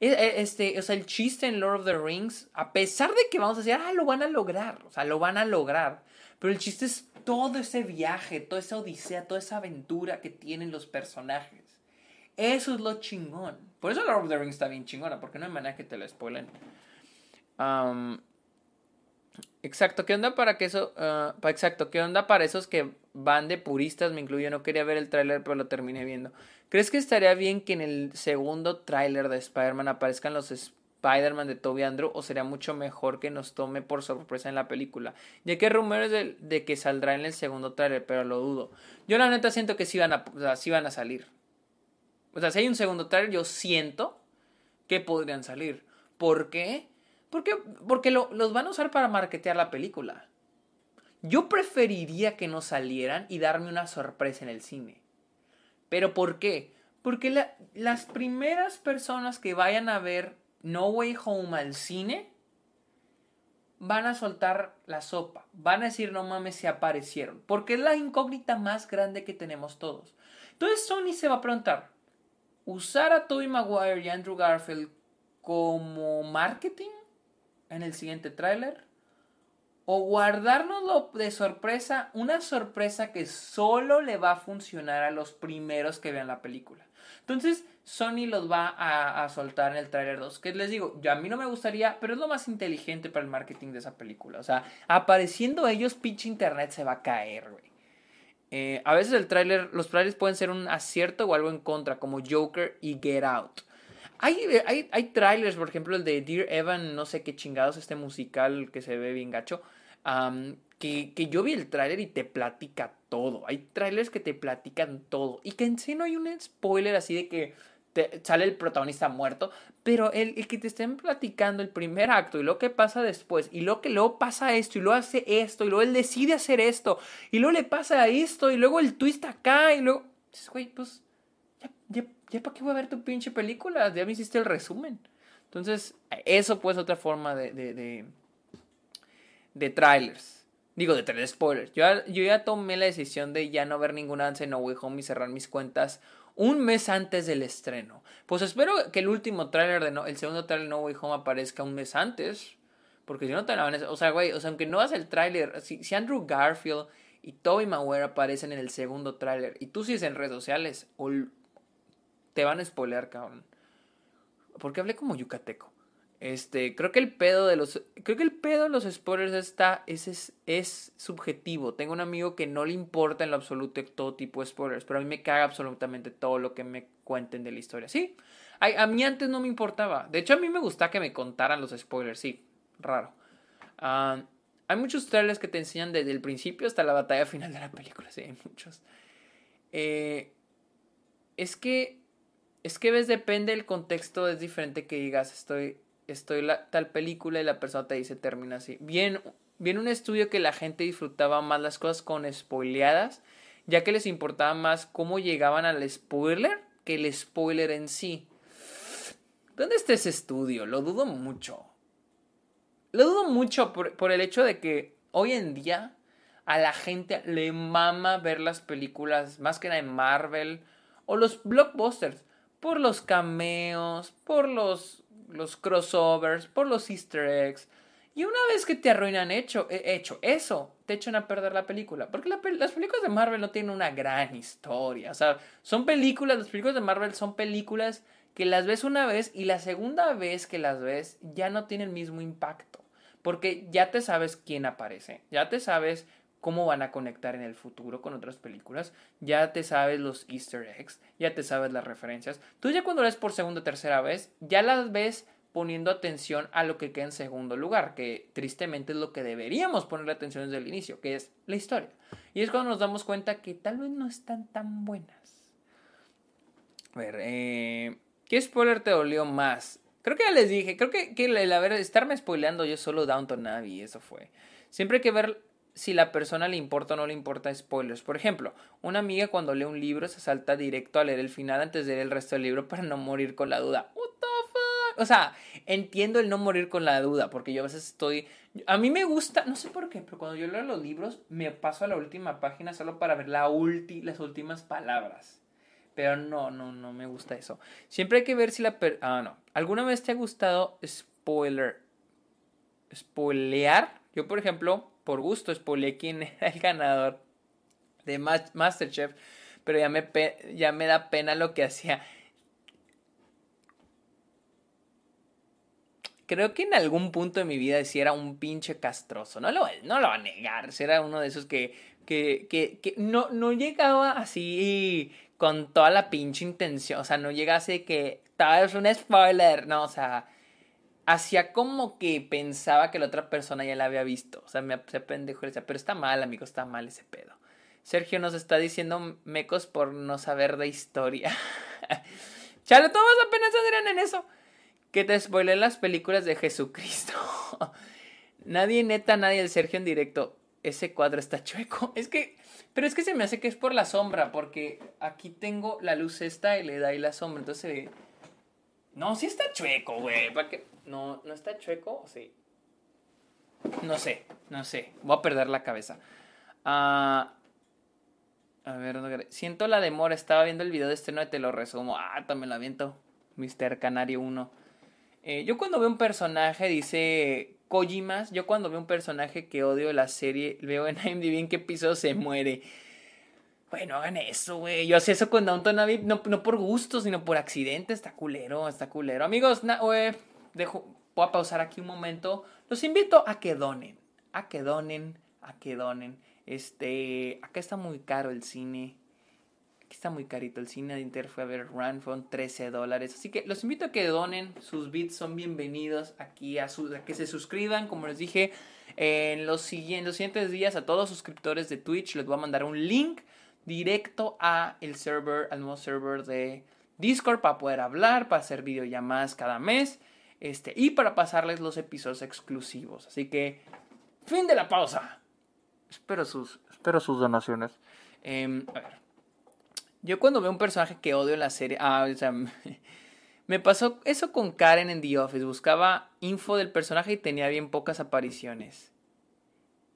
E, e, este, o sea, el chiste en Lord of the Rings, a pesar de que vamos a decir, ah, lo van a lograr, o sea, lo van a lograr, pero el chiste es todo ese viaje, toda esa odisea, toda esa aventura que tienen los personajes. Eso es lo chingón. Por eso Lord of the Rings está bien chingona, porque no hay manera que te lo spoilen. exacto, ¿qué onda para que eso? Uh, exacto, ¿qué onda para esos que van de puristas? Me incluyo, no quería ver el tráiler, pero lo terminé viendo. ¿Crees que estaría bien que en el segundo tráiler de Spider-Man aparezcan los Spider-Man de Toby Andrew o sería mucho mejor que nos tome por sorpresa en la película? Ya que hay rumores de, que saldrá en el segundo tráiler, pero lo dudo. Yo la neta siento que sí van a, van a salir. O sea, si hay un segundo tráiler, yo siento que podrían salir. ¿Por qué? Porque, porque los van a usar para marketear la película. Yo preferiría que no salieran y darme una sorpresa en el cine. ¿Pero por qué? Porque las primeras personas que vayan a ver No Way Home al cine van a soltar la sopa. Van a decir, no mames, se aparecieron. Porque es la incógnita más grande que tenemos todos. Entonces Sony se va a preguntar, usar a Tobey Maguire y Andrew Garfield como marketing en el siguiente tráiler o guardárnoslo de sorpresa, una sorpresa que solo le va a funcionar a los primeros que vean la película. Entonces, Sony los va a, soltar en el tráiler 2. Que les digo, yo, a mí no me gustaría, pero es lo más inteligente para el marketing de esa película. O sea, apareciendo ellos, pinche internet se va a caer, güey. Eh, a veces el tráiler, los trailers pueden ser un acierto o algo en contra, como Joker y Get Out. Hay, hay, hay trailers, por ejemplo, el de Dear Evan, no sé qué chingados, este musical que se ve bien gacho que, que, yo vi el tráiler y te platica todo. Hay trailers que te platican todo. Y que en sí no hay un spoiler así de que te sale el protagonista muerto. Pero el, el, que te estén platicando el primer acto y lo que pasa después. Y lo que luego pasa esto y luego hace esto. Y luego él decide hacer esto. Y luego le pasa esto. Y luego el twist acá. Y luego... Güey, pues... Ya, ya, ya para qué voy a ver tu pinche película. Ya me hiciste el resumen. Entonces, eso pues otra forma de, de de trailers. Digo, de trailers spoilers. Yo, yo ya tomé la decisión de ya no ver ningún avance en No Way Home y cerrar mis cuentas un mes antes del estreno. Pues espero que el último trailer de no, el segundo trailer de No Way Home aparezca un mes antes. Porque si no te van O sea, güey, o sea, aunque no hagas el trailer, si, Andrew Garfield y Tobey Maguire aparecen en el segundo trailer y tú sigues en redes sociales, te van a spoilear, cabrón. Porque hablé como yucateco. Este, creo que el pedo de los. Creo que el pedo de los spoilers está. Es, es, subjetivo. Tengo un amigo que no le importa en lo absoluto todo tipo de spoilers. Pero a mí me caga absolutamente todo lo que me cuenten de la historia. Sí. A, a mí antes no me importaba. De hecho, a mí me gusta que me contaran los spoilers. Sí. Raro. Ah, hay muchos trailers que te enseñan desde el principio hasta la batalla final de la película. Sí, hay muchos. Eh, es que. Es que ves, depende del contexto. Es diferente que digas, estoy estoy la tal película y la persona te dice termina así. Bien, bien un estudio que la gente disfrutaba más las cosas con spoileadas, ya que les importaba más cómo llegaban al spoiler que el spoiler en sí. ¿Dónde está ese estudio? Lo dudo mucho. Lo dudo mucho por, por el hecho de que hoy en día a la gente le mama ver las películas, más que nada en Marvel, o los blockbusters, por los cameos, por los los crossovers, por los easter eggs. Y una vez que te arruinan hecho, eh, hecho eso, te echan a perder la película. Porque las películas de Marvel no tienen una gran historia. O sea, son películas, las películas de Marvel son películas que las ves una vez y la segunda vez que las ves ya no tiene el mismo impacto. Porque ya te sabes quién aparece, ya te sabes cómo van a conectar en el futuro con otras películas. Ya te sabes los easter eggs, ya te sabes las referencias. Tú ya cuando ves por segunda o tercera vez, ya las ves poniendo atención a lo que queda en segundo lugar, que tristemente es lo que deberíamos ponerle atención desde el inicio, que es la historia. Y es cuando nos damos cuenta que tal vez no están tan buenas. A ver, eh, ¿qué spoiler te dolió más? Creo que ya les dije, creo que, que el haber, estarme spoileando yo solo Downton Abbey, eso fue. Siempre hay que ver si la persona le importa o no le importa spoilers. Por ejemplo, una amiga cuando lee un libro se salta directo a leer el final antes de leer el resto del libro para no morir con la duda. What the fuck? O sea, entiendo el no morir con la duda, porque yo a veces estoy... A mí me gusta, no sé por qué, pero cuando yo leo los libros me paso a la última página solo para ver la las últimas palabras. Pero no, no, no me gusta eso. Siempre hay que ver si la... ah, no. ¿Alguna vez te ha gustado spoiler? Spoilear. Yo, por ejemplo, por gusto spoileé quién era el ganador de Masterchef, pero ya me, ya me da pena lo que hacía. Creo que en algún punto de mi vida sí era un pinche castroso. No lo, no lo va a negar. Era uno de esos que, que, que, no, no llegaba así con toda la pinche intención. O sea, no llegaba así que tal vez un spoiler. No, o sea, hacía como que pensaba que la otra persona ya la había visto. O sea, me hacía pendejo decía, pero está mal, amigo, está mal ese pedo. Sergio nos está diciendo mecos por no saber de historia. Chale, todos apenas dirán en eso. Que te spoilé las películas de Jesucristo. nadie, neta, nadie, el Sergio en directo. Ese cuadro está chueco. Es que, pero es que se me hace que es por la sombra, porque aquí tengo la luz esta y le da ahí la sombra. Entonces No, sí está chueco, güey. ¿Para qué? No, ¿no está chueco? Sí. No sé, no sé. Voy a perder la cabeza. Ah, a ver, siento la demora. Estaba viendo el video de estreno y te lo resumo. Ah, también lo aviento. Mr. Canario 1. Eh, yo cuando veo un personaje, dice Kojimas, yo cuando veo un personaje que odio la serie, veo en IMDb en qué episodio se muere. Bueno, hagan eso, güey. Yo hacía eso con Downton Abbey, no, no por gusto, sino por accidente. Está culero, está culero. Amigos, dejo, voy a pausar aquí un momento. Los invito a que donen, a que donen, a que donen. Este, acá está muy caro el cine. Aquí está muy carito. El cine de Inter fue a ver Run, fueron 13 dólares. Así que los invito a que donen. Sus bits son bienvenidos aquí, a, que se suscriban. Como les dije, en los, siguientes, los siguientes días a todos los suscriptores de Twitch les voy a mandar un link directo a el server, al nuevo server de Discord para poder hablar, para hacer videollamadas cada mes este, y para pasarles los episodios exclusivos. Así que, fin de la pausa. Espero sus, espero sus donaciones. Em, a ver. Yo cuando veo un personaje que odio en la serie. Ah, o sea, me pasó eso con Karen en The Office. Buscaba info del personaje y tenía bien pocas apariciones.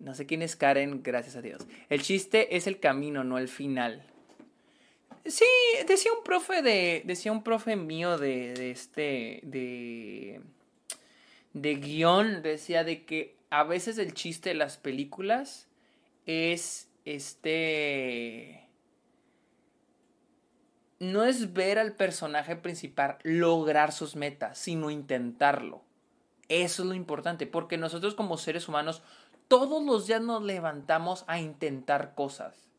No sé quién es Karen, gracias a Dios. El chiste es el camino, no el final. Sí, decía un profe de. Decía un profe mío de, de este. de. de guion. Decía de que a veces el chiste de las películas es. este. No es ver al personaje principal lograr sus metas, sino intentarlo. Eso es lo importante, porque nosotros como seres humanos todos los días nos levantamos a intentar cosas,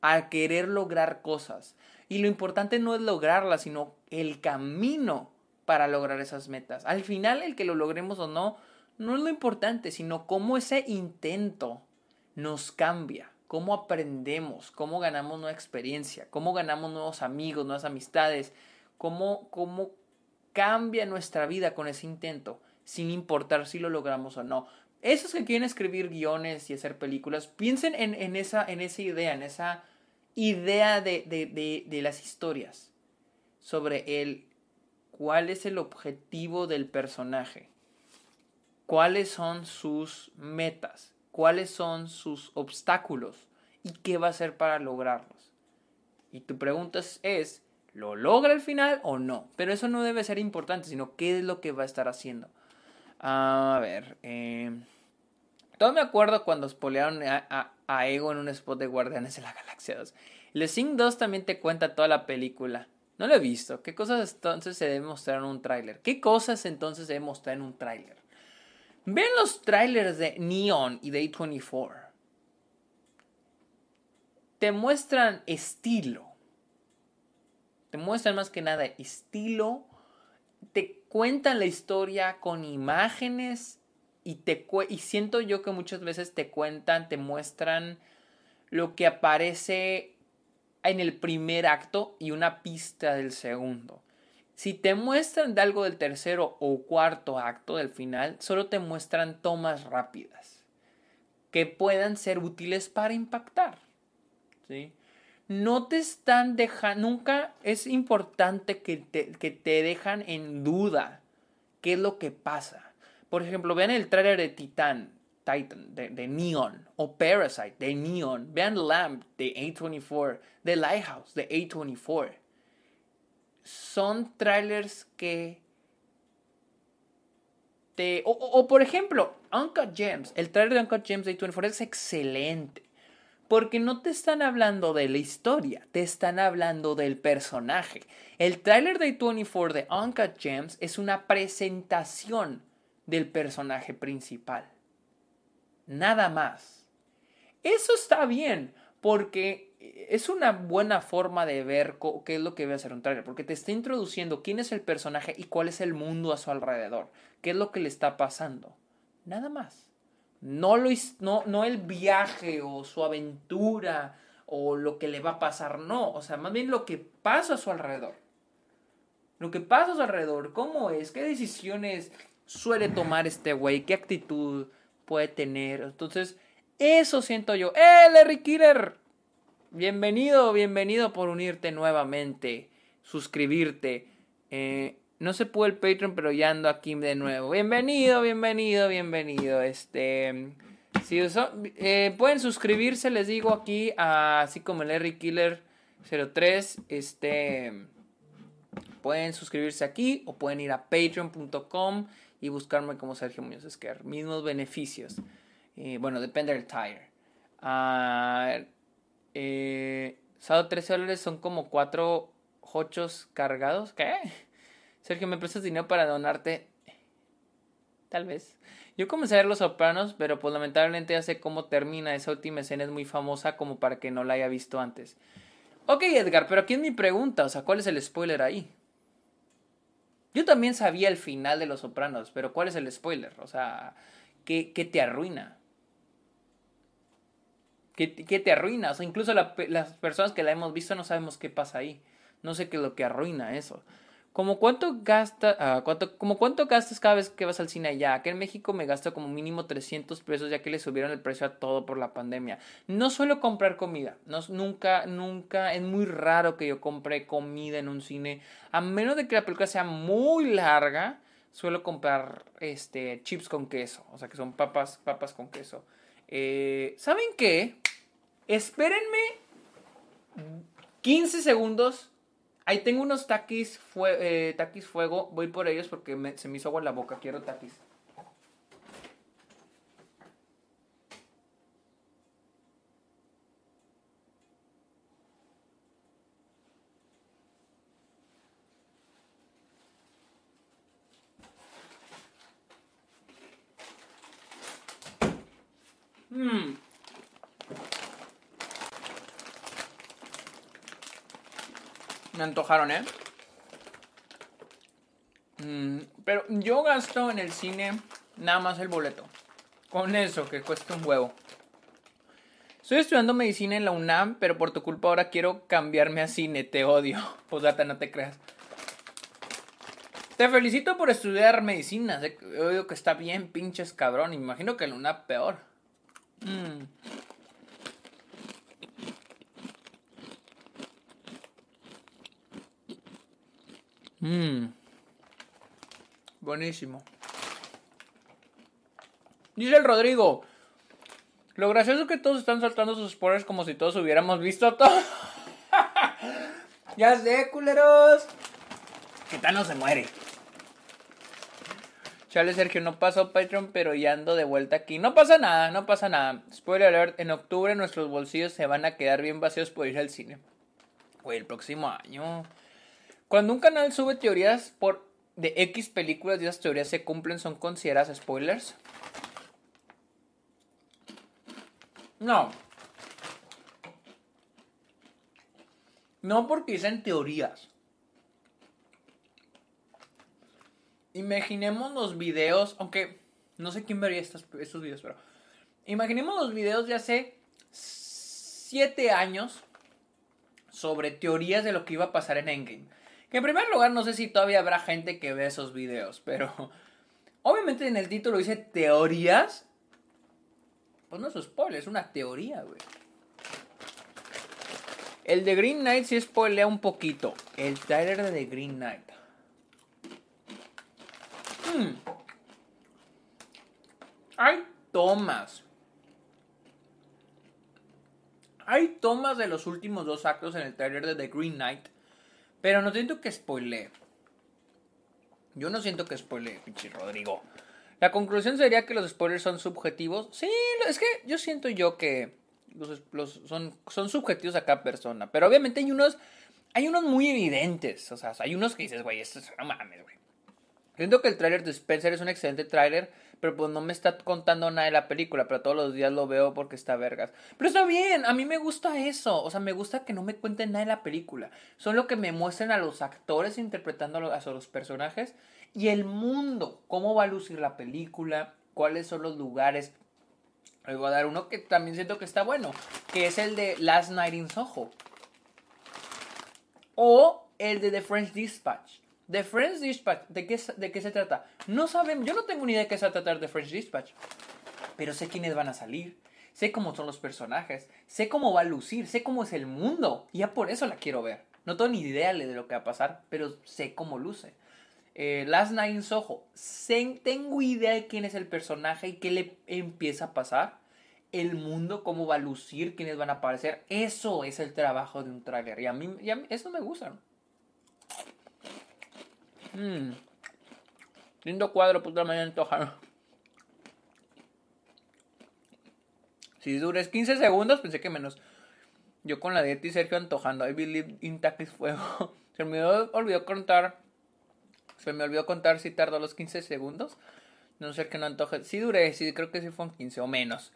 a querer lograr cosas. Y lo importante no es lograrlas, sino el camino para lograr esas metas. Al final, el que lo logremos o no, no es lo importante, sino cómo ese intento nos cambia, cómo aprendemos, cómo ganamos nueva experiencia, cómo ganamos nuevos amigos, nuevas amistades, cómo, cómo cambia nuestra vida con ese intento, sin importar si lo logramos o no esos que quieren escribir guiones y hacer películas, piensen en, esa, en esa idea, en esa idea de, de, las historias, sobre el cuál es el objetivo del personaje, cuáles son sus metas, cuáles son sus obstáculos y qué va a hacer para lograrlos. Y tu pregunta es, ¿lo logra al final o no? Pero eso no debe ser importante, sino qué es lo que va a estar haciendo. A ver. Eh, todo me acuerdo cuando spoilearon a, Ego en un spot de Guardianes de la Galaxia 2. El Sing 2 también te cuenta toda la película. No lo he visto. ¿Qué cosas entonces se debe mostrar en un tráiler? ¿Qué cosas entonces se debe mostrar en un tráiler? Ven los trailers de Neon y de A24. Te muestran estilo. Te muestran más que nada estilo te cuentan la historia con imágenes y, te, y siento yo que muchas veces te cuentan, te muestran lo que aparece en el primer acto y una pista del segundo. Si te muestran algo del tercero o cuarto acto del final, solo te muestran tomas rápidas que puedan ser útiles para impactar. ¿sí? no te están dejando, nunca es importante que te, que te dejan en duda qué es lo que pasa. Por ejemplo, vean el trailer de Titan, Titan, de, de, Neon, o Parasite, de Neon, vean Lamp, de A24, The Lighthouse, de A24. Son trailers que te... O, o, por ejemplo, Uncut Gems, el trailer de Uncut Gems de A24 es excelente. Porque no te están hablando de la historia, te están hablando del personaje. El tráiler de 24 de Uncut Gems es una presentación del personaje principal. Nada más. Eso está bien, porque es una buena forma de ver qué es lo que debe hacer un tráiler, porque te está introduciendo quién es el personaje y cuál es el mundo a su alrededor, qué es lo que le está pasando. Nada más. No, lo, no, no el viaje o su aventura o lo que le va a pasar, no. O sea, más bien lo que pasa a su alrededor. Lo que pasa a su alrededor, cómo es, qué decisiones suele tomar este güey, qué actitud puede tener. Entonces, eso siento yo. ¡Eh, Larry Killer! Bienvenido, bienvenido por unirte nuevamente, suscribirte. Eh, no se pudo el Patreon, pero ya ando aquí de nuevo. Bienvenido, bienvenido, bienvenido. Este. Si eh, pueden suscribirse, les digo aquí, así como el Harry Killer 03. Este. Pueden suscribirse aquí o pueden ir a patreon.com y buscarme como Sergio Muñoz Esquer. Mismos beneficios. Eh, bueno, depende del tire. Uh, eh, 13 dólares son como 4 hochos cargados. ¿Qué? Sergio, ¿me prestas dinero para donarte? Tal vez. Yo comencé a ver Los Sopranos, pero pues lamentablemente ya sé cómo termina. Esa última escena es muy famosa como para que no la haya visto antes. Ok, Edgar, pero aquí es mi pregunta. O sea, ¿cuál es el spoiler ahí? Yo también sabía el final de Los Sopranos, pero ¿cuál es el spoiler? O sea, ¿qué, te arruina? ¿Qué, te arruina? O sea, incluso las personas que la hemos visto no sabemos qué pasa ahí. No sé qué es lo que arruina eso. Como cuánto, gasta, ah, cuánto, como cuánto gastas cada vez que vas al cine allá. Aquí en México me gasto como mínimo 300 pesos ya que le subieron el precio a todo por la pandemia. No suelo comprar comida. No, nunca, nunca, es muy raro que yo compre comida en un cine. A menos de que la película sea muy larga, suelo comprar este, chips con queso. O sea que son papas, papas con queso. Eh, ¿Saben qué? Espérenme 15 segundos Ahí tengo unos taquis, fue, eh, taquis fuego. Voy por ellos porque se me hizo agua la boca. Quiero taquis. Mmm. Me antojaron, ¿eh? Mm, pero yo gasto en el cine nada más el boleto. Con eso, que cuesta un huevo. Estoy estudiando medicina en la UNAM, pero por tu culpa ahora quiero cambiarme a cine. Te odio. Pues data, no te creas. Te felicito por estudiar medicina. He oído que está bien, pinches cabrón. Imagino que en la UNAM peor. Mmm. Mmm. Buenísimo. Dice el Rodrigo. Lo gracioso es que todos están saltando sus spoilers como si todos hubiéramos visto todo. ya sé, culeros. Que no se muere. Chale, Sergio, no pasó Patreon, pero ya ando de vuelta aquí. No pasa nada, no pasa nada. Spoiler alert, en octubre nuestros bolsillos se van a quedar bien vacíos por ir al cine. O el próximo año. Cuando un canal sube teorías por de X películas y esas teorías se cumplen, ¿son consideradas spoilers? No. No porque dicen teorías. Imaginemos los videos, aunque no sé quién vería estos, estos videos, pero imaginemos los videos de hace 7 años sobre teorías de lo que iba a pasar en Endgame. Que en primer lugar no sé si todavía habrá gente que ve esos videos, pero obviamente en el título dice teorías. Pues no es spoiler, es una teoría, güey. El de Green Knight sí spoilea un poquito. El trailer de The Green Knight. Hmm. Hay tomas. Hay tomas de los últimos dos actos en el trailer de The Green Knight pero no siento que spoilee. Yo no siento que spoilee, pinche Rodrigo. La conclusión sería que los spoilers son subjetivos. Sí, es que yo siento yo que los, son, son subjetivos a cada persona. Pero obviamente hay unos, hay unos muy evidentes. O sea, hay unos que dices, güey, esto es, no mames, güey. Siento que el tráiler de Spencer es un excelente tráiler pero pues no me está contando nada de la película, pero todos los días lo veo porque está vergas. Pero está bien, a mí me gusta eso, o sea, me gusta que no me cuenten nada de la película, solo que me muestren a los actores interpretando a los personajes y el mundo, cómo va a lucir la película, cuáles son los lugares. Les voy a dar uno que también siento que está bueno, que es el de Last Night in Soho. O el de The French Dispatch. The French Dispatch, ¿de qué, ¿de qué se trata? No saben, yo no tengo ni idea de qué se va a tratar de French Dispatch. Pero sé quiénes van a salir, sé cómo son los personajes, sé cómo va a lucir, sé cómo es el mundo. Y ya por eso la quiero ver. No tengo ni idea de lo que va a pasar, pero sé cómo luce. Eh, Last Night in Soho, tengo idea de quién es el personaje y qué le empieza a pasar. El mundo, cómo va a lucir, quiénes van a aparecer. Eso es el trabajo de un trailer. Y a mí, eso me gusta. Mmm. Lindo cuadro, puta me antojaron. Si dures 15 segundos, pensé que menos. Yo con la dieta y Sergio antojando. I believe in fuego. Se me olvidó contar. Se me olvidó contar si tardó los 15 segundos. No sé que no antoje. Sí duré, sí, creo que sí fueron 15 o menos.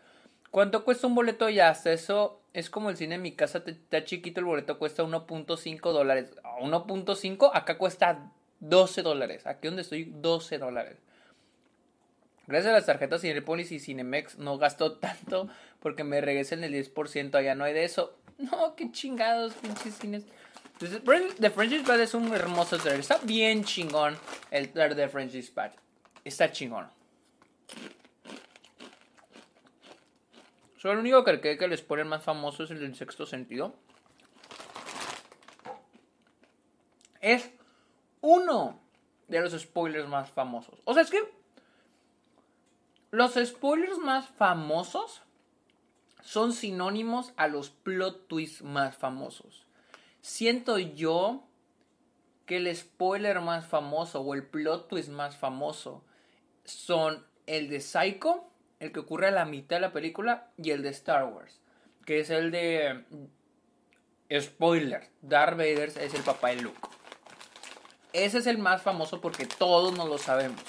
¿Cuánto cuesta un boleto ya? Hasta eso es como el cine en mi casa. Está chiquito, el boleto cuesta 1.5 dólares. 1.5, acá cuesta 12 dólares. Aquí donde estoy, 12 dólares. Gracias a las tarjetas Cinepolis y Cinemex no gasto tanto porque me regresen el 10%. Allá no hay de eso. No, qué chingados, pinches cines. The French Dispatch es un hermoso trailer. Está bien chingón el trailer de French Dispatch. Está chingón. Solo el único que creo que les spoiler más famoso es el del sexto sentido. Es uno de los spoilers más famosos. O sea, es que los spoilers más famosos son sinónimos a los plot twists más famosos. Siento yo que el spoiler más famoso o el plot twist más famoso son el de Psycho, el que ocurre a la mitad de la película, y el de Star Wars, que es el de... Spoiler, Darth Vader es el papá de Luke. Ese es el más famoso porque todos nos lo sabemos.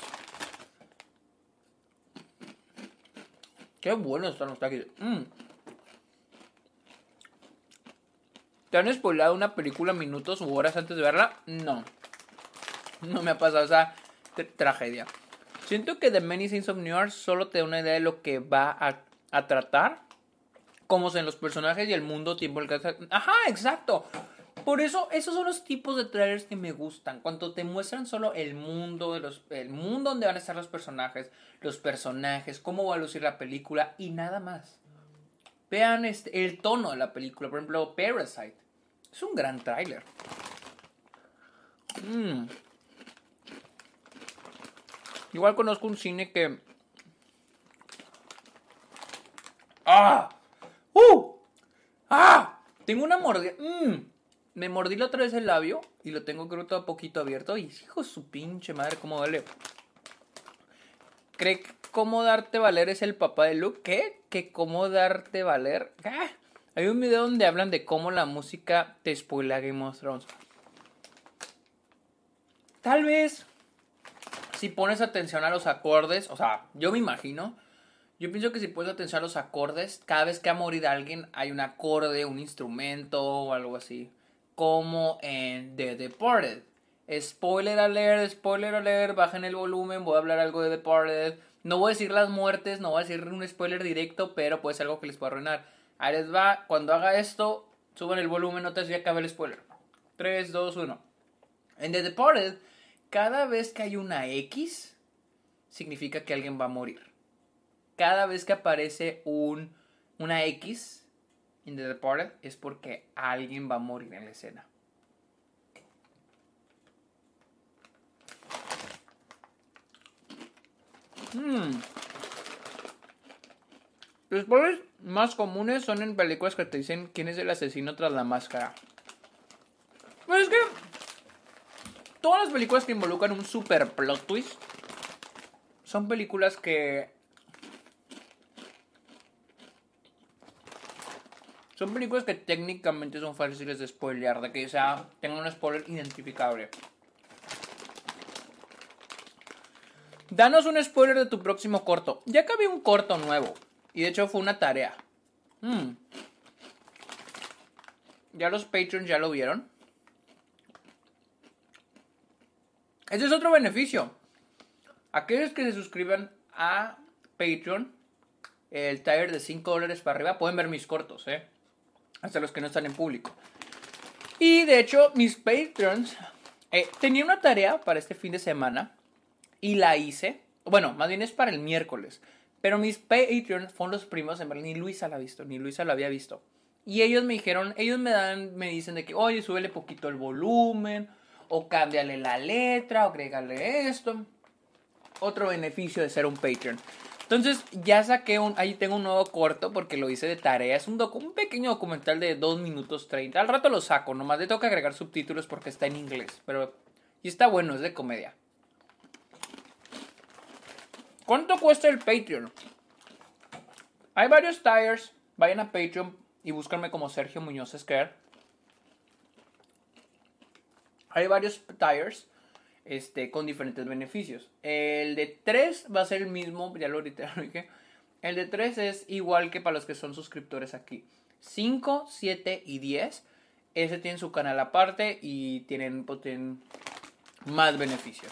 Qué bueno están los taquis. Mm. ¿Te han spoilado una película minutos u horas antes de verla? No. No me ha pasado esa tragedia. Siento que The Many Sins of New York solo te da una idea de lo que va a, tratar. Como en los personajes y el mundo, tiempo, el Ajá, exacto. Por eso, esos son los tipos de trailers que me gustan. Cuando te muestran solo el mundo, de los, el mundo donde van a estar los personajes, los personajes, cómo va a lucir la película y nada más. Vean este, el tono de la película. Por ejemplo, Parasite. Es un gran tráiler. Mm. Igual conozco un cine que... ¡Ah! ¡Uh! ¡Ah! Tengo una mordida. Mm. Me mordí la otra vez el labio y lo tengo creo todo poquito abierto. Y hijo su pinche madre, cómo duele. ¿Cree que cómo darte valer es el papá de Luke? ¿Qué? ¿Que cómo darte valer? ¿Qué? Hay un video donde hablan de cómo la música te spoila Game of Thrones. Tal vez, si pones atención a los acordes, o sea, yo me imagino, yo pienso que si pones atención a los acordes, cada vez que ha morido alguien hay un acorde, un instrumento o algo así. Como en The Departed. Spoiler alert, spoiler alert, bajen el volumen, voy a hablar algo de Departed. No voy a decir las muertes, no voy a decir un spoiler directo, pero puede ser algo que les pueda arruinar. Ahí les va. Cuando haga esto, suban el volumen, no te que acabe el spoiler. 3, 2, 1. En The Departed, cada vez que hay una X, significa que alguien va a morir. Cada vez que aparece un, una X en The Departed, es porque alguien va a morir en la escena. Hmm. Los spoilers más comunes son en películas que te dicen quién es el asesino tras la máscara. Pero es que todas las películas que involucran un super plot twist son películas que son películas que técnicamente son fáciles de spoilear, de que sea tengan un spoiler identificable. Danos un spoiler de tu próximo corto. Ya acabé un corto nuevo. Y de hecho fue una tarea. Hmm. Ya los patrons ya lo vieron. Ese es otro beneficio. Aquellos que se suscriban a Patreon, el taller de 5 dólares para arriba, pueden ver mis cortos, ¿eh? Hasta los que no están en público. Y de hecho, mis patrons. Eh, tenía una tarea para este fin de semana y la hice. Bueno, más bien es para el miércoles. Pero mis Patreons fueron los primeros en ver. Ni Luisa la ha visto, ni Luisa lo había visto. Y ellos me dijeron, ellos me dan, me dicen de que, oye, súbele poquito el volumen, o cámbiale la letra, o agrégale esto. Otro beneficio de ser un Patreon. Entonces ya saqué un, ahí tengo un nuevo corto porque lo hice de tarea. Es un, un pequeño documental de 2 minutos 30. Al rato lo saco, nomás le tengo que agregar subtítulos porque está en inglés. Pero Y está bueno, es de comedia. ¿Cuánto cuesta el Patreon? Hay varios tires. Vayan a Patreon y búscanme como Sergio Muñoz Esquer. Hay varios tires este, con diferentes beneficios. El de 3 va a ser el mismo, ya lo ahorita lo dije. El de 3 es igual que para los que son suscriptores aquí. 5, 7 y 10. Ese tiene su canal aparte y tienen, pues, más beneficios.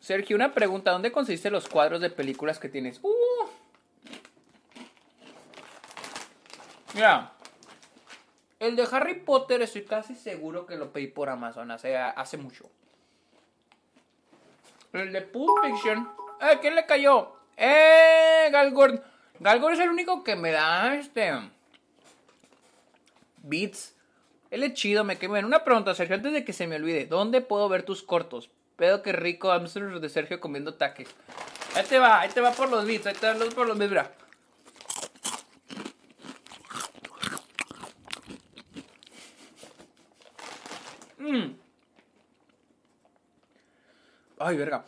Sergio, una pregunta. ¿Dónde conseguiste los cuadros de películas que tienes? Uh. El de Harry Potter estoy casi seguro que lo pedí por Amazon hace, hace mucho. El de Pulp Fiction. ¡Eh! ¿Quién le cayó? ¡Eh! Galgord. Galgord es el único que me da este. Beats. Él es chido, me quemé. Una pregunta, Sergio, antes de que se me olvide. ¿Dónde puedo ver tus cortos? Pedo que rico hamster de Sergio comiendo taques. Ahí te va, ahí te va por los beats, ahí te va por los beats, mira. Ay, verga.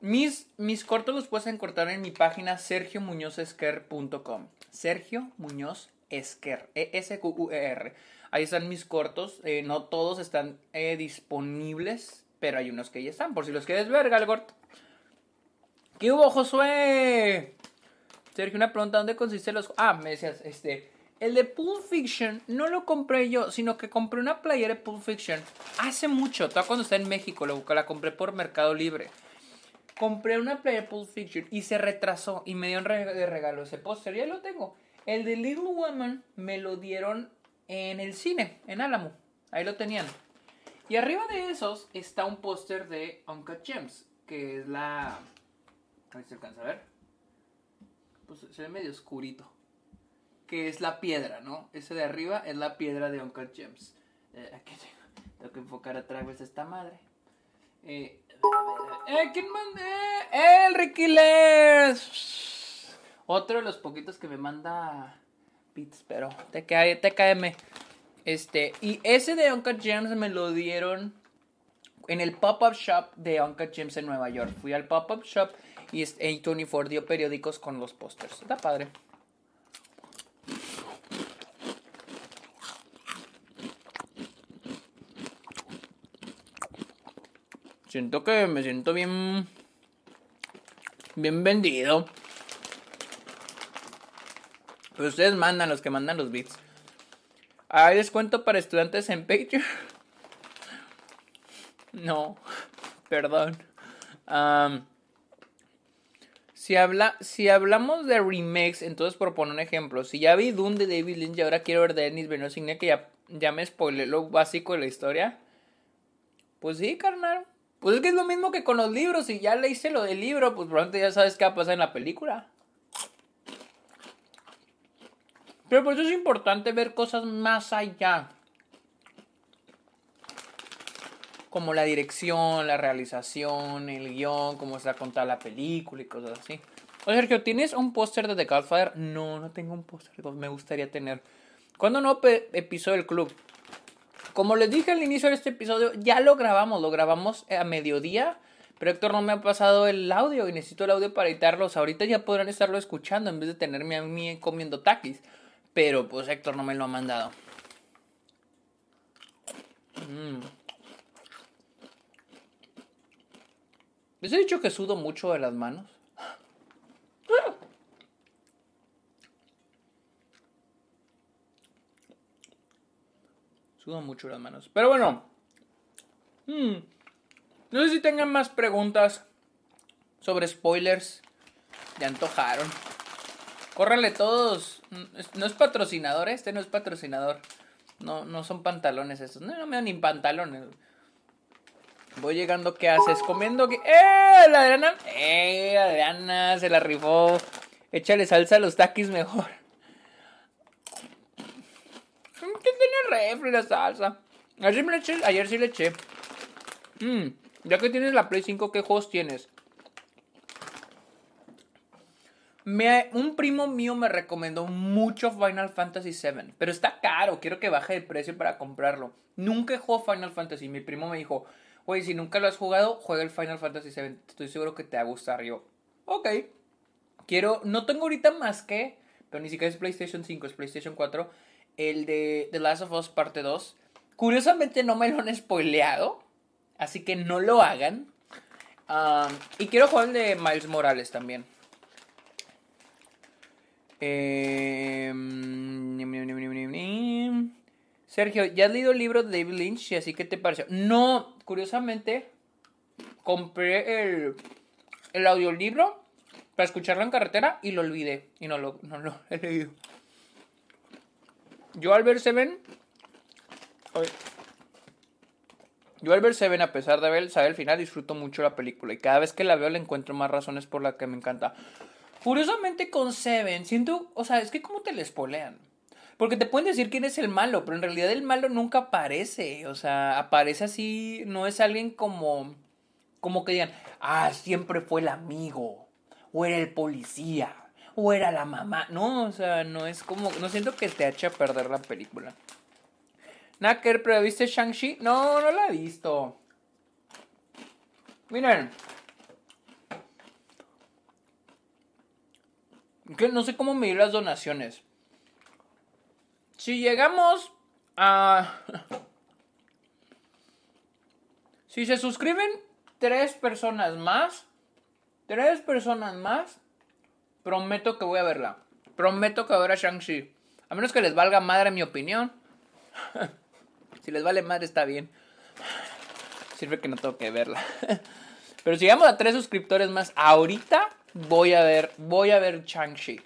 Mis, mis cortos los puedes encontrar en mi página sergiomuñozesquer.com. Sergio Muñoz Esquer. E-S-Q-U-E-R. Ahí están mis cortos. Eh, no todos están eh, disponibles, pero hay unos que ya están. Por si los quieres ver, Galgort. ¿Qué hubo, Josué? Sergio, una pregunta. ¿Dónde consiste los.? Ah, me decías, este. El de Pulp Fiction no lo compré yo, sino que compré una playera de Pulp Fiction hace mucho, todavía cuando está en México, la compré por Mercado Libre. Compré una playera de Pulp Fiction y se retrasó y me dio de regalo ese póster, ya lo tengo. El de Little Woman me lo dieron en el cine, en Álamo, ahí lo tenían. Y arriba de esos está un póster de Uncut Gems, que es la... A ver si alcanza a ver. Pues se ve medio oscurito que es la piedra, ¿no? Ese de arriba es la piedra de Uncle Gems. Eh, aquí tengo, que enfocar a través esta madre. Eh, eh, ¿Quién manda? ¡Eh, el Ricky Otro de los poquitos que me manda bits, pero TKM. Este, y ese de Uncle Gems me lo dieron en el pop-up shop de Uncle Gems en Nueva York. Fui al pop-up shop y A24 dio periódicos con los pósters. Está padre. Siento que me siento bien. Bien vendido. Pero ustedes mandan, los que mandan los bits. ¿Hay descuento para estudiantes en Patreon? No, perdón. si, habla, si hablamos de remakes, entonces por poner un ejemplo, si ya vi Doom de David Lynch y ahora quiero ver Dennis Benoit que ya, ya me spoilé lo básico de la historia, pues sí, carnal. Pues es que es lo mismo que con los libros. Si ya leíste lo del libro, pues probablemente ya sabes qué va a pasar en la película. Pero por eso es importante ver cosas más allá. Como la dirección, la realización, el guion, cómo está contada la película y cosas así. Oye, Sergio, ¿tienes un póster de The Godfather? No, no tengo un póster. Me gustaría tener. ¿Cuándo no episodio del club? Como les dije al inicio de este episodio, ya lo grabamos, lo grabamos a mediodía. Pero Héctor no me ha pasado el audio y necesito el audio para editarlos. Ahorita ya podrán estarlo escuchando en vez de tenerme a mí comiendo taquis. Pero pues Héctor no me lo ha mandado. Mm. ¿Les he dicho que sudo mucho de las manos? Sudo mucho las manos. Pero bueno. Hmm, no sé si tengan más preguntas sobre spoilers. Ya antojaron. Córranle todos. No es patrocinador, este no es patrocinador. No, no son pantalones estos. No, no me dan ni pantalones. Voy llegando, ¿qué haces? Comiendo que. ¡Eh! La Adriana. ¡Eh! Adriana se la rifó. Échale salsa a los taquis mejor. ¿Qué tiene refri la salsa? Ayer, eché, ayer sí le eché. Mm, ya que tienes la Play 5, ¿qué juegos tienes? Me, un primo mío me recomendó mucho Final Fantasy VII, pero está caro, quiero que baje de precio para comprarlo. Nunca jugado Final Fantasy, mi primo me dijo, oye, si nunca lo has jugado, juega el Final Fantasy VII, estoy seguro que te va a gustar. Yo, ok, quiero, no tengo ahorita más que, pero ni siquiera es PlayStation 5, es PlayStation 4, el de The Last of Us parte 2. Curiosamente no me lo han spoileado, así que no lo hagan. Ah, y quiero jugar el de Miles Morales también. Eh, Sergio, ¿ya has leído el libro de David Lynch? Y así que te pareció. No, curiosamente, compré el, el audiolibro para escucharlo en carretera y lo olvidé. Y no lo, no lo he leído. Yo al ver Seven. Yo al ver Seven, a pesar de ver, saber el final, disfruto mucho la película. Y cada vez que la veo le encuentro más razones por las que me encanta. Curiosamente con Seven, siento, o sea, es que como te les polean. Porque te pueden decir quién es el malo, pero en realidad el malo nunca aparece. O sea, aparece así, no es alguien como, como que digan, ah, siempre fue el amigo, o era el policía, o era la mamá. No, o sea, no es como, no siento que te eche perder la película. Nacker, ¿pero viste Shang-Chi? No, no la he visto. Miren, que no sé cómo medir las donaciones. Si llegamos a... Si se suscriben tres personas más, tres personas más, prometo que voy a verla. Prometo que voy a ver a Shang-Chi. A menos que les valga madre mi opinión. si les vale madre está bien. Sirve que no tengo que verla. Pero si llegamos a tres suscriptores más ahorita, Voy a ver, voy a ver Shang-Chi.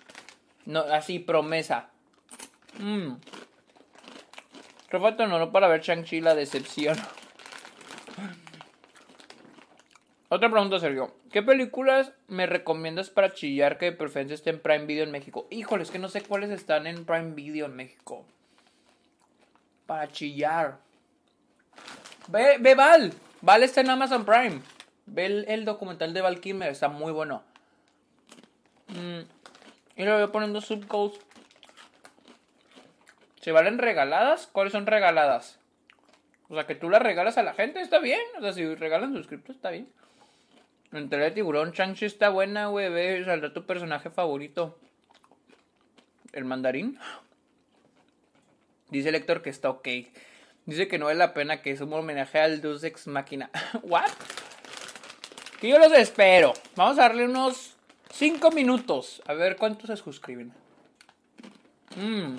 No, así, promesa. Mmm. Qué no para ver Shang-Chi la decepción. Otra pregunta, Sergio. ¿Qué películas me recomiendas para chillar que de preferencia esté en Prime Video en México? Híjole, es que no sé cuáles están en Prime Video en México. Para chillar. Ve, ve Val. Val está en Amazon Prime. Ve el, documental de Val Kilmer, está muy bueno. Mm, y le voy poniendo subcodes. ¿Se valen regaladas? ¿Cuáles son regaladas? O sea, que tú las regalas a la gente, está bien. O sea, si regalan suscriptos, está bien. Entre de tiburón, Changchi está buena, güey. Saldrá tu personaje favorito. El mandarín. Dice el Héctor que está ok. Dice que no vale la pena que es un homenaje al Deus Ex Máquina. ¿What? Que yo los espero. Vamos a darle unos Cinco minutos. A ver cuántos se suscriben. Mmm.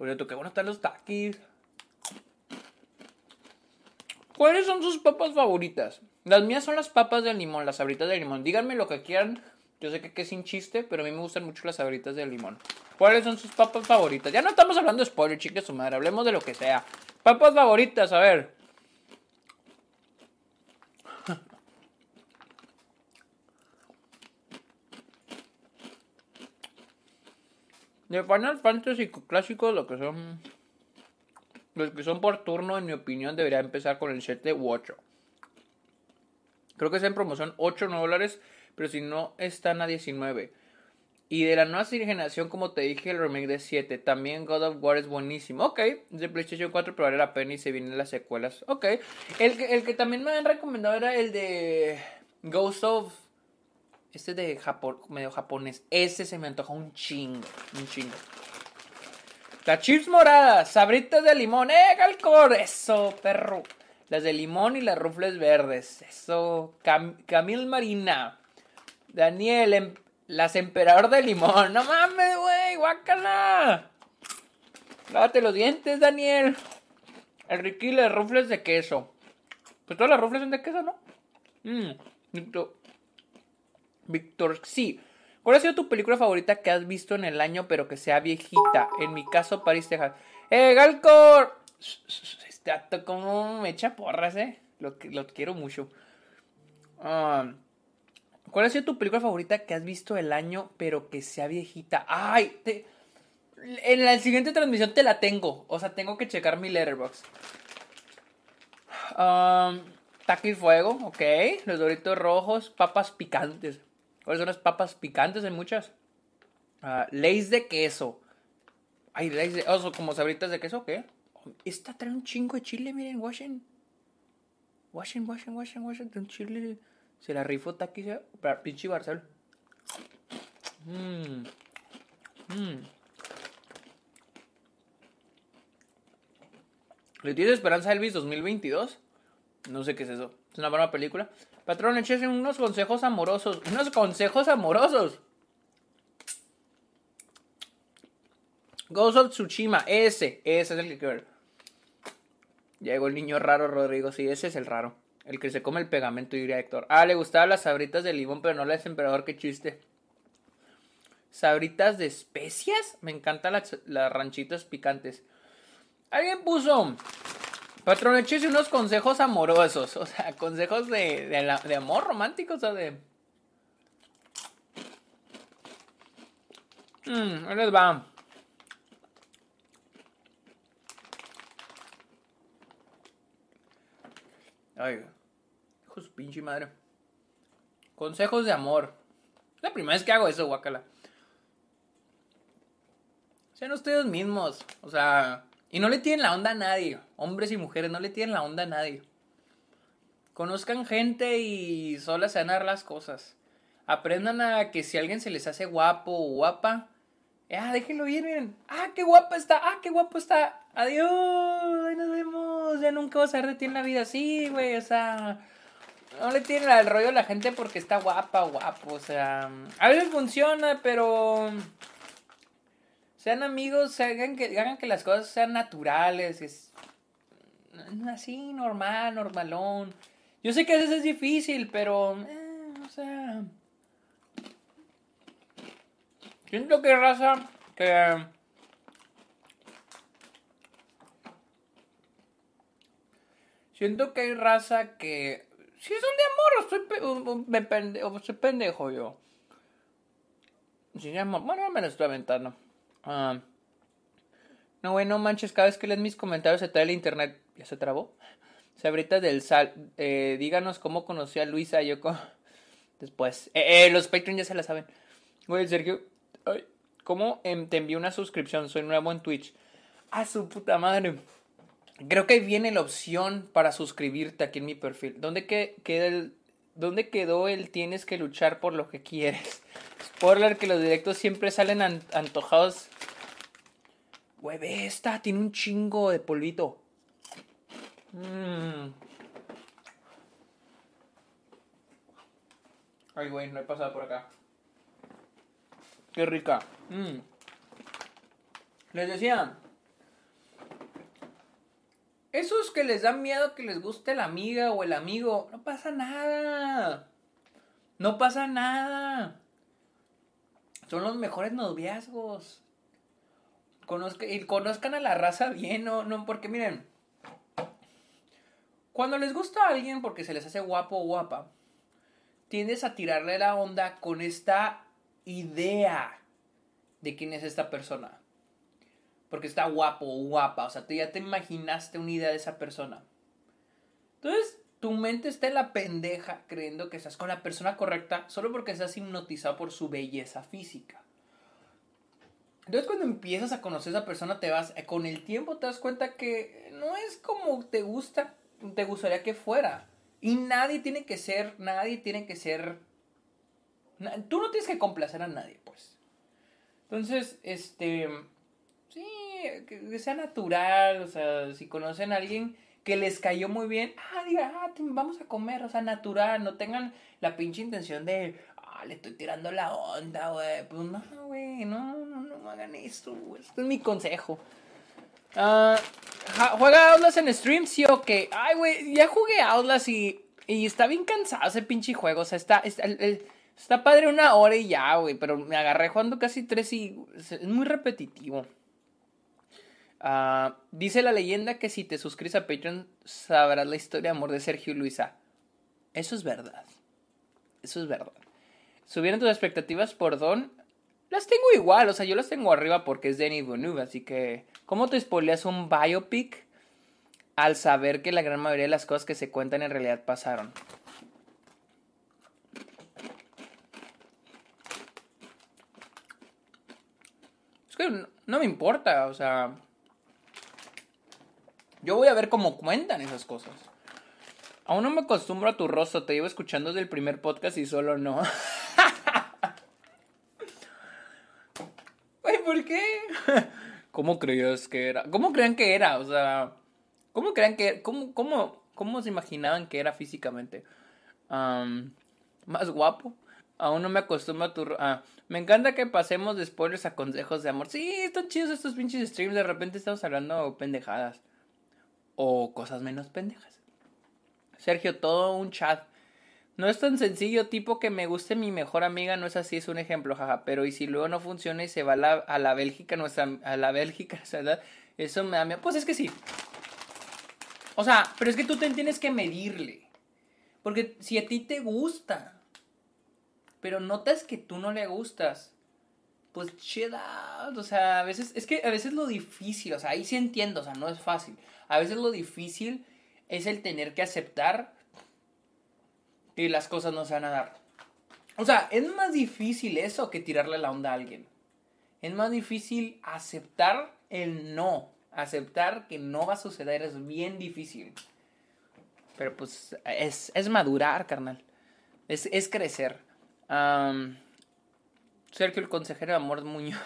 Por cierto, qué bueno están los taquis. ¿Cuáles son sus papas favoritas? Las mías son las papas de limón, las sabritas de limón. Díganme lo que quieran. Yo sé que, es sin chiste, pero a mí me gustan mucho las sabritas de limón. ¿Cuáles son sus papas favoritas? Ya no estamos hablando de spoiler, chique su madre. Hablemos de lo que sea. Papas favoritas, a ver. De Final Fantasy clásicos, lo que son. Los que son por turno, en mi opinión, debería empezar con el 7 u 8. Creo que es en promoción 8 9 dólares, pero si no, están a 19. Y de la nueva generación, como te dije, el remake de 7. También God of War es buenísimo. Ok, de PlayStation 4, pero vale la pena y se vienen las secuelas. Ok, el que, el que también me han recomendado era el de Ghost of este de Japón, medio japonés. Ese se me antoja un chingo. Un chingo. Las chips moradas, sabritas de limón. ¡Eh, Galcor! Eso, perro. Las de limón y las rufles verdes. Eso. Camil Marina. Daniel, em, las emperador de limón. No mames, güey. Guácala. Lávate los dientes, Daniel. El Ricky, las rufles de queso. Pues todas las rufles son de queso, ¿no? Mmm. Víctor, sí. ¿Cuál ha sido tu película favorita que has visto en el año pero que sea viejita? En mi caso, París, Texas. ¡Eh, Galcor! Este acto como me echa porras, eh. Lo, lo quiero mucho. Ah, ¿Cuál ha sido tu película favorita que has visto el año pero que sea viejita? ¡Ay! en la siguiente transmisión te la tengo. O sea, tengo que checar mi letterbox. Um, taqui fuego, ok. Los doritos rojos, papas picantes. ¿Cuáles son las papas picantes? Hay muchas. Uh, Leis de queso. Ay, leis de... Oh, como sabritas de queso, ¿qué? Esta trae un chingo de chile, miren, Washington. Washington, Washington, Washington, Washington, chile. Se la rifó Taqui, pinche Barcel. Mmm. Mmm. ¿Le tienes esperanza Elvis 2022? No sé qué es eso. Es una buena película. Patrón, échese unos consejos amorosos. Unos consejos amorosos. Ghost of Tsushima. Ese. Ese es el que quiero ver. Llegó el niño raro, Rodrigo. Sí, ese es el raro. El que se come el pegamento, diría Héctor. Ah, le gustaban las sabritas de limón, pero no las emperador. Qué chiste. Sabritas de especias. Me encantan las, las ranchitas picantes. Alguien puso. Patrón, échese unos consejos amorosos. O sea, consejos de, de, amor romántico, o sea, de. Mmm, ahí les va. Ay, hijos pinche madre. Consejos de amor. La primera vez que hago eso, guacala. Sean ustedes mismos. O sea, y no le tienen la onda a nadie. Hombres y mujeres, no le tienen la onda a nadie. Conozcan gente y solas se van a dar las cosas. Aprendan a que si alguien se les hace guapo o guapa, ah, déjenlo ir, miren. Ah, qué guapa está, ah, qué guapo está. Adiós, ahí nos vemos. Ya nunca vas a ver de ti en la vida así, güey. O sea, no le tienen el rollo a la gente porque está guapa o guapo. O sea, a veces funciona, pero sean amigos, hagan que, hagan que las cosas sean naturales, es así, normal, normalón. Yo sé que a veces es difícil, pero, eh, o sea... Siento que raza que... Siento que hay raza que... Si son de amor, estoy, me pendejo, soy pendejo yo. Si amor, bueno, me lo estoy aventando. Ah, no, güey, no manches, cada vez que lees mis comentarios se trae el internet. ¿Ya se trabó? Sabrita del Sal, eh, díganos cómo conoció a Luisa. Después. Eh, eh, los Patreon ya se la saben. Güey, Sergio, ay, ¿cómo em, te envié una suscripción? Soy nuevo en Twitch. A su puta madre. Creo que viene la opción para suscribirte aquí en mi perfil. ¿Dónde, queda el, ¿Dónde quedó el tienes que luchar por lo que quieres? Spoiler que los directos siempre salen antojados. Güey, esta, tiene un chingo de polvito. Mmm. Ay, güey, no he pasado por acá. Qué rica. Mmm. Les decía. Esos que les dan miedo que les guste la amiga o el amigo, no pasa nada. No pasa nada. Son los mejores noviazgos. y conozcan a la raza bien, no, no, porque miren, cuando les gusta a alguien porque se les hace guapo o guapa, tiendes a tirarle la onda con esta idea de quién es esta persona. Porque está guapo o guapa, o sea, tú ya te imaginaste una idea de esa persona. Entonces, tu mente está en la pendeja creyendo que estás con la persona correcta solo porque estás hipnotizado por su belleza física. Entonces cuando empiezas a conocer a esa persona te vas, con el tiempo te das cuenta que no es como te gusta, te gustaría que fuera. Y nadie tiene que ser, nadie tiene que ser... Tú no tienes que complacer a nadie, pues. Entonces, este... Sí, que sea natural, o sea, si conocen a alguien que les cayó muy bien, ah, diga, ah, vamos a comer, o sea, natural, no tengan la pinche intención de, ah, le estoy tirando la onda, güey. Pues no, güey, no, no, no hagan esto, güey. Este es mi consejo. Uh, ¿Juega Outlast en stream? Sí o qué. Ay, güey, ya jugué Outlast y, y está bien cansado ese pinche juego. O sea, está, está, está padre una hora y ya, güey. Pero me agarré jugando casi tres y es muy repetitivo. Ah, dice la leyenda que si te suscribes a Patreon sabrás la historia de amor de Sergio y Luisa. Eso es verdad. Eso es verdad. ¿Subieron tus expectativas por Don? Las tengo igual, o sea, yo las tengo arriba porque es Denis Villeneuve, así que... ¿Cómo te spoileas un biopic? al saber que la gran mayoría de las cosas que se cuentan en realidad pasaron. Es que no, me importa, o sea... Yo voy a ver cómo cuentan esas cosas. Aún no me acostumbro a tu rostro, te llevo escuchando desde el primer podcast y solo no. Ay, ¿por qué? ¿Cómo creías que era? ¿Cómo creen que era? O sea, ¿cómo creen que cómo cómo cómo se imaginaban que era físicamente? más guapo. Aún no me acostumbro a tu ah, me encanta que pasemos de spoilers a consejos de amor. Sí, están chidos estos pinches streams, de repente estamos hablando pendejadas o cosas menos pendejas. Sergio, todo un chat. No es tan sencillo, tipo que me guste mi mejor amiga, no es así, es un ejemplo, jaja. Pero y si luego no funciona y se va a la, a la Bélgica, nuestra, a la Bélgica, ¿verdad? Eso me da miedo. Pues es que sí. O sea, pero es que tú te tienes que medirle. Porque si a ti te gusta, pero notas que tú no le gustas, pues chill O sea, a veces, es que a veces lo difícil, o sea, ahí sí entiendo, o sea, no es fácil. A veces lo difícil es el tener que aceptar y las cosas no se van a dar. O sea, es más difícil eso que tirarle la onda a alguien. Es más difícil aceptar el no. Aceptar que no va a suceder es bien difícil. Pero pues es, es madurar, carnal. Es, es crecer. Sergio, el consejero de Amor Muñoz.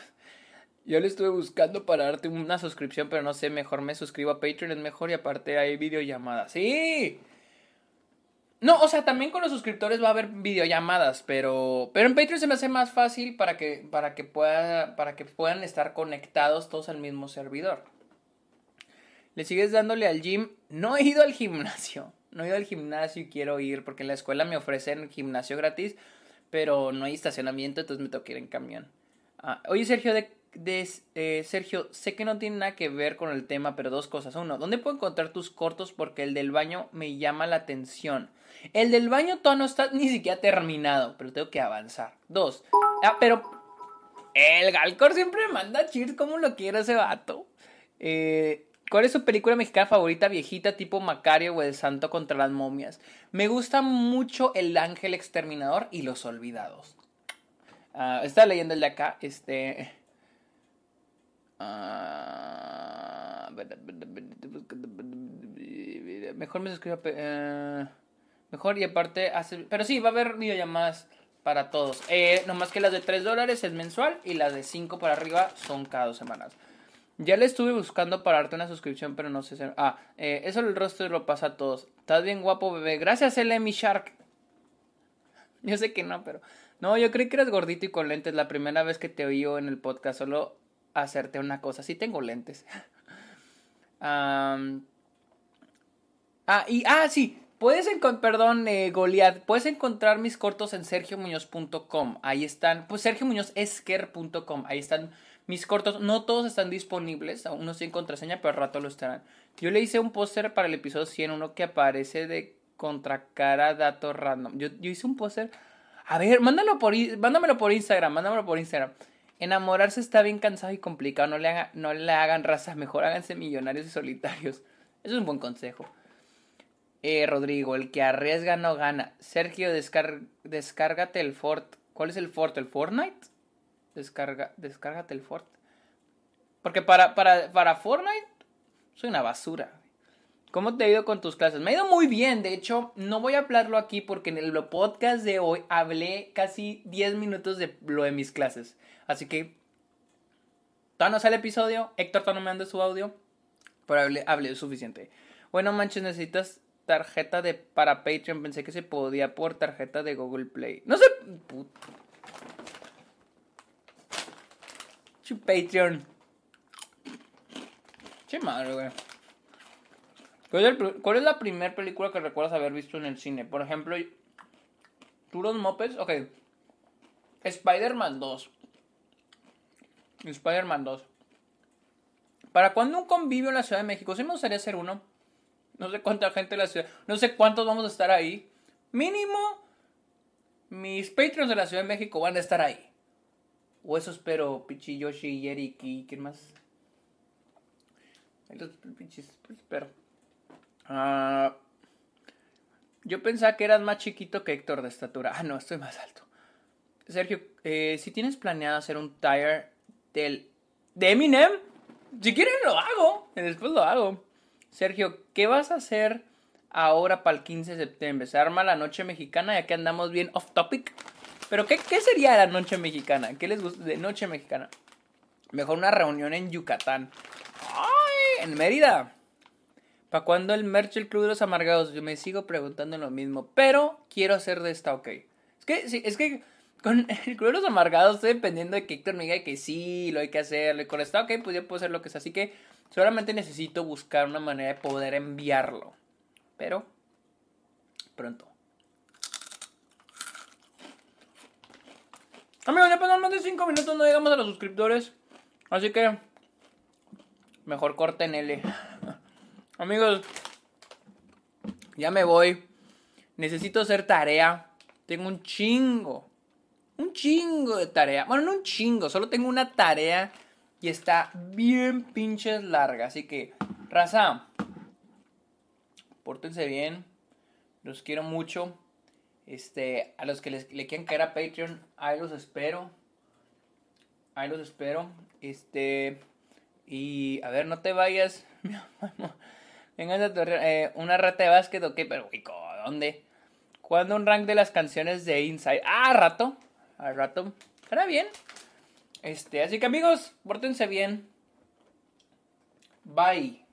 Yo le estuve buscando para darte una suscripción, pero no sé, mejor me suscribo a Patreon, es mejor y aparte hay videollamadas. ¡Sí! No, o sea, también con los suscriptores va a haber videollamadas, pero pero en Patreon se me hace más fácil para que para que pueda para que puedan estar conectados todos al mismo servidor. ¿Le sigues dándole al gym? No he ido al gimnasio. No he ido al gimnasio y quiero ir porque en la escuela me ofrecen gimnasio gratis, pero no hay estacionamiento, entonces me tengo ir en camión. Ah, oye, Sergio, de, de eh, Sergio, sé que no tiene nada que ver con el tema, pero dos cosas. Uno, ¿dónde puedo encontrar tus cortos? Porque el del baño me llama la atención. El del baño todavía no está ni siquiera terminado, pero tengo que avanzar. Dos. Ah, pero el Galcor siempre manda cheers como lo quiere ese vato. Eh, ¿Cuál es su película mexicana favorita viejita tipo Macario o El Santo contra las momias? Me gusta mucho El Ángel Exterminador y Los Olvidados. Uh, está leyendo el de acá. Este. Ah, mejor me suscribo. Uh, Mejor y aparte hace... Pero sí, va a haber videollamadas para todos. Eh, nomás que las de 3 dólares es mensual y las de 5 para arriba son cada dos semanas. Ya le estuve buscando para darte una suscripción, pero no sé si... Ah, eh, eso el rostro lo pasa a todos. Estás bien guapo, bebé. Gracias, Emi Shark. Yo sé que no, pero... No, yo creí que eras gordito y con lentes. La primera vez que te oí en el podcast, solo hacerte una cosa. Sí tengo lentes. ah, y... Ah, sí. Puedes encontrar, perdón, eh, Goliath, puedes encontrar mis cortos en sergiomuñoz.com. Ahí están, pues sergiomuñozesker.com. Ahí están mis cortos. No todos están disponibles, aún no en contraseña, pero al rato lo estarán. Yo le hice un póster para el episodio 100, uno que aparece de contracara datos random. Yo, hice un póster. A ver, mándalo por, mándamelo por Instagram, mándamelo por Instagram. Enamorarse está bien cansado y complicado. No le, no le hagan razas, mejor háganse millonarios y solitarios. Eso es un buen consejo. Eh, Rodrigo, el que arriesga no gana. Sergio, descárgate el Fort. ¿Cuál es el Fort? ¿El Fortnite? Descarga, descárgate el Fort. Porque para, para, para Fortnite soy una basura. ¿Cómo te ha ido con tus clases? Me ha ido muy bien. De hecho, no voy a hablarlo aquí porque en el podcast de hoy hablé casi 10 minutos de lo de mis clases. Así que, todavía no sale episodio. Héctor todavía me anda su audio. Pero hablé, hablé suficiente. Bueno, manches, necesitas tarjeta de para Patreon. Pensé que se podía por tarjeta de Google Play. No sé. Patreon. Che madre, güey. ¿Cuál es, la primera película que recuerdas haber visto en el cine? Por ejemplo, Turos Mopeds. Ok. Spider-Man 2. Spider-Man 2. ¿Para cuándo un convivio en la Ciudad de México? Sí me gustaría hacer uno. No sé cuánta gente en la ciudad. No sé cuántos vamos a estar ahí. Mínimo, mis Patreons de la Ciudad de México van a estar ahí. O eso espero, Pichi, Yoshi, Eric y quién más. Los espero. Ah, yo pensaba que eras más chiquito que Héctor de estatura. Ah, no, estoy más alto. Sergio, eh, si tienes planeado hacer un tire del, de Eminem, si quieres lo hago. Después lo hago. Sergio, ¿qué vas a hacer ahora para el 15 de septiembre? ¿Se arma la noche mexicana ya que andamos bien off topic? Pero ¿qué, qué sería la noche mexicana? ¿Qué les gusta de noche mexicana? Mejor una reunión en Yucatán. ¡Ay! En Mérida. ¿Para cuándo el merch del Club de los Amargados? Yo me sigo preguntando lo mismo. Pero quiero hacer de esta ok. Es que, sí, es que con el Club los Amargados estoy dependiendo de que Héctor me diga que sí, lo hay que hacer. Y con esta ok, pues yo puedo hacer lo que sea. Así que solamente necesito buscar una manera de poder enviarlo. Pero pronto. Amigos, ya pasan más de 5 minutos, no llegamos a los suscriptores. Así que mejor corten L. Amigos, ya me voy. Necesito hacer tarea. Tengo un chingo. Un chingo de tarea. Bueno, no un chingo, solo tengo una tarea y está bien pinches larga. Así que, raza, pórtense bien. Los quiero mucho. Este, a los que les, le quieran caer a Patreon, ahí los espero. Ahí los espero. Este, y a ver, no te vayas. Venga, eh, una rata de básquet, ok, pero ¿dónde? ¿Cuándo un rank de las canciones de Inside? Ah, rato. Al rato. Estará bien. Este, así que amigos, pórtense bien. Bye.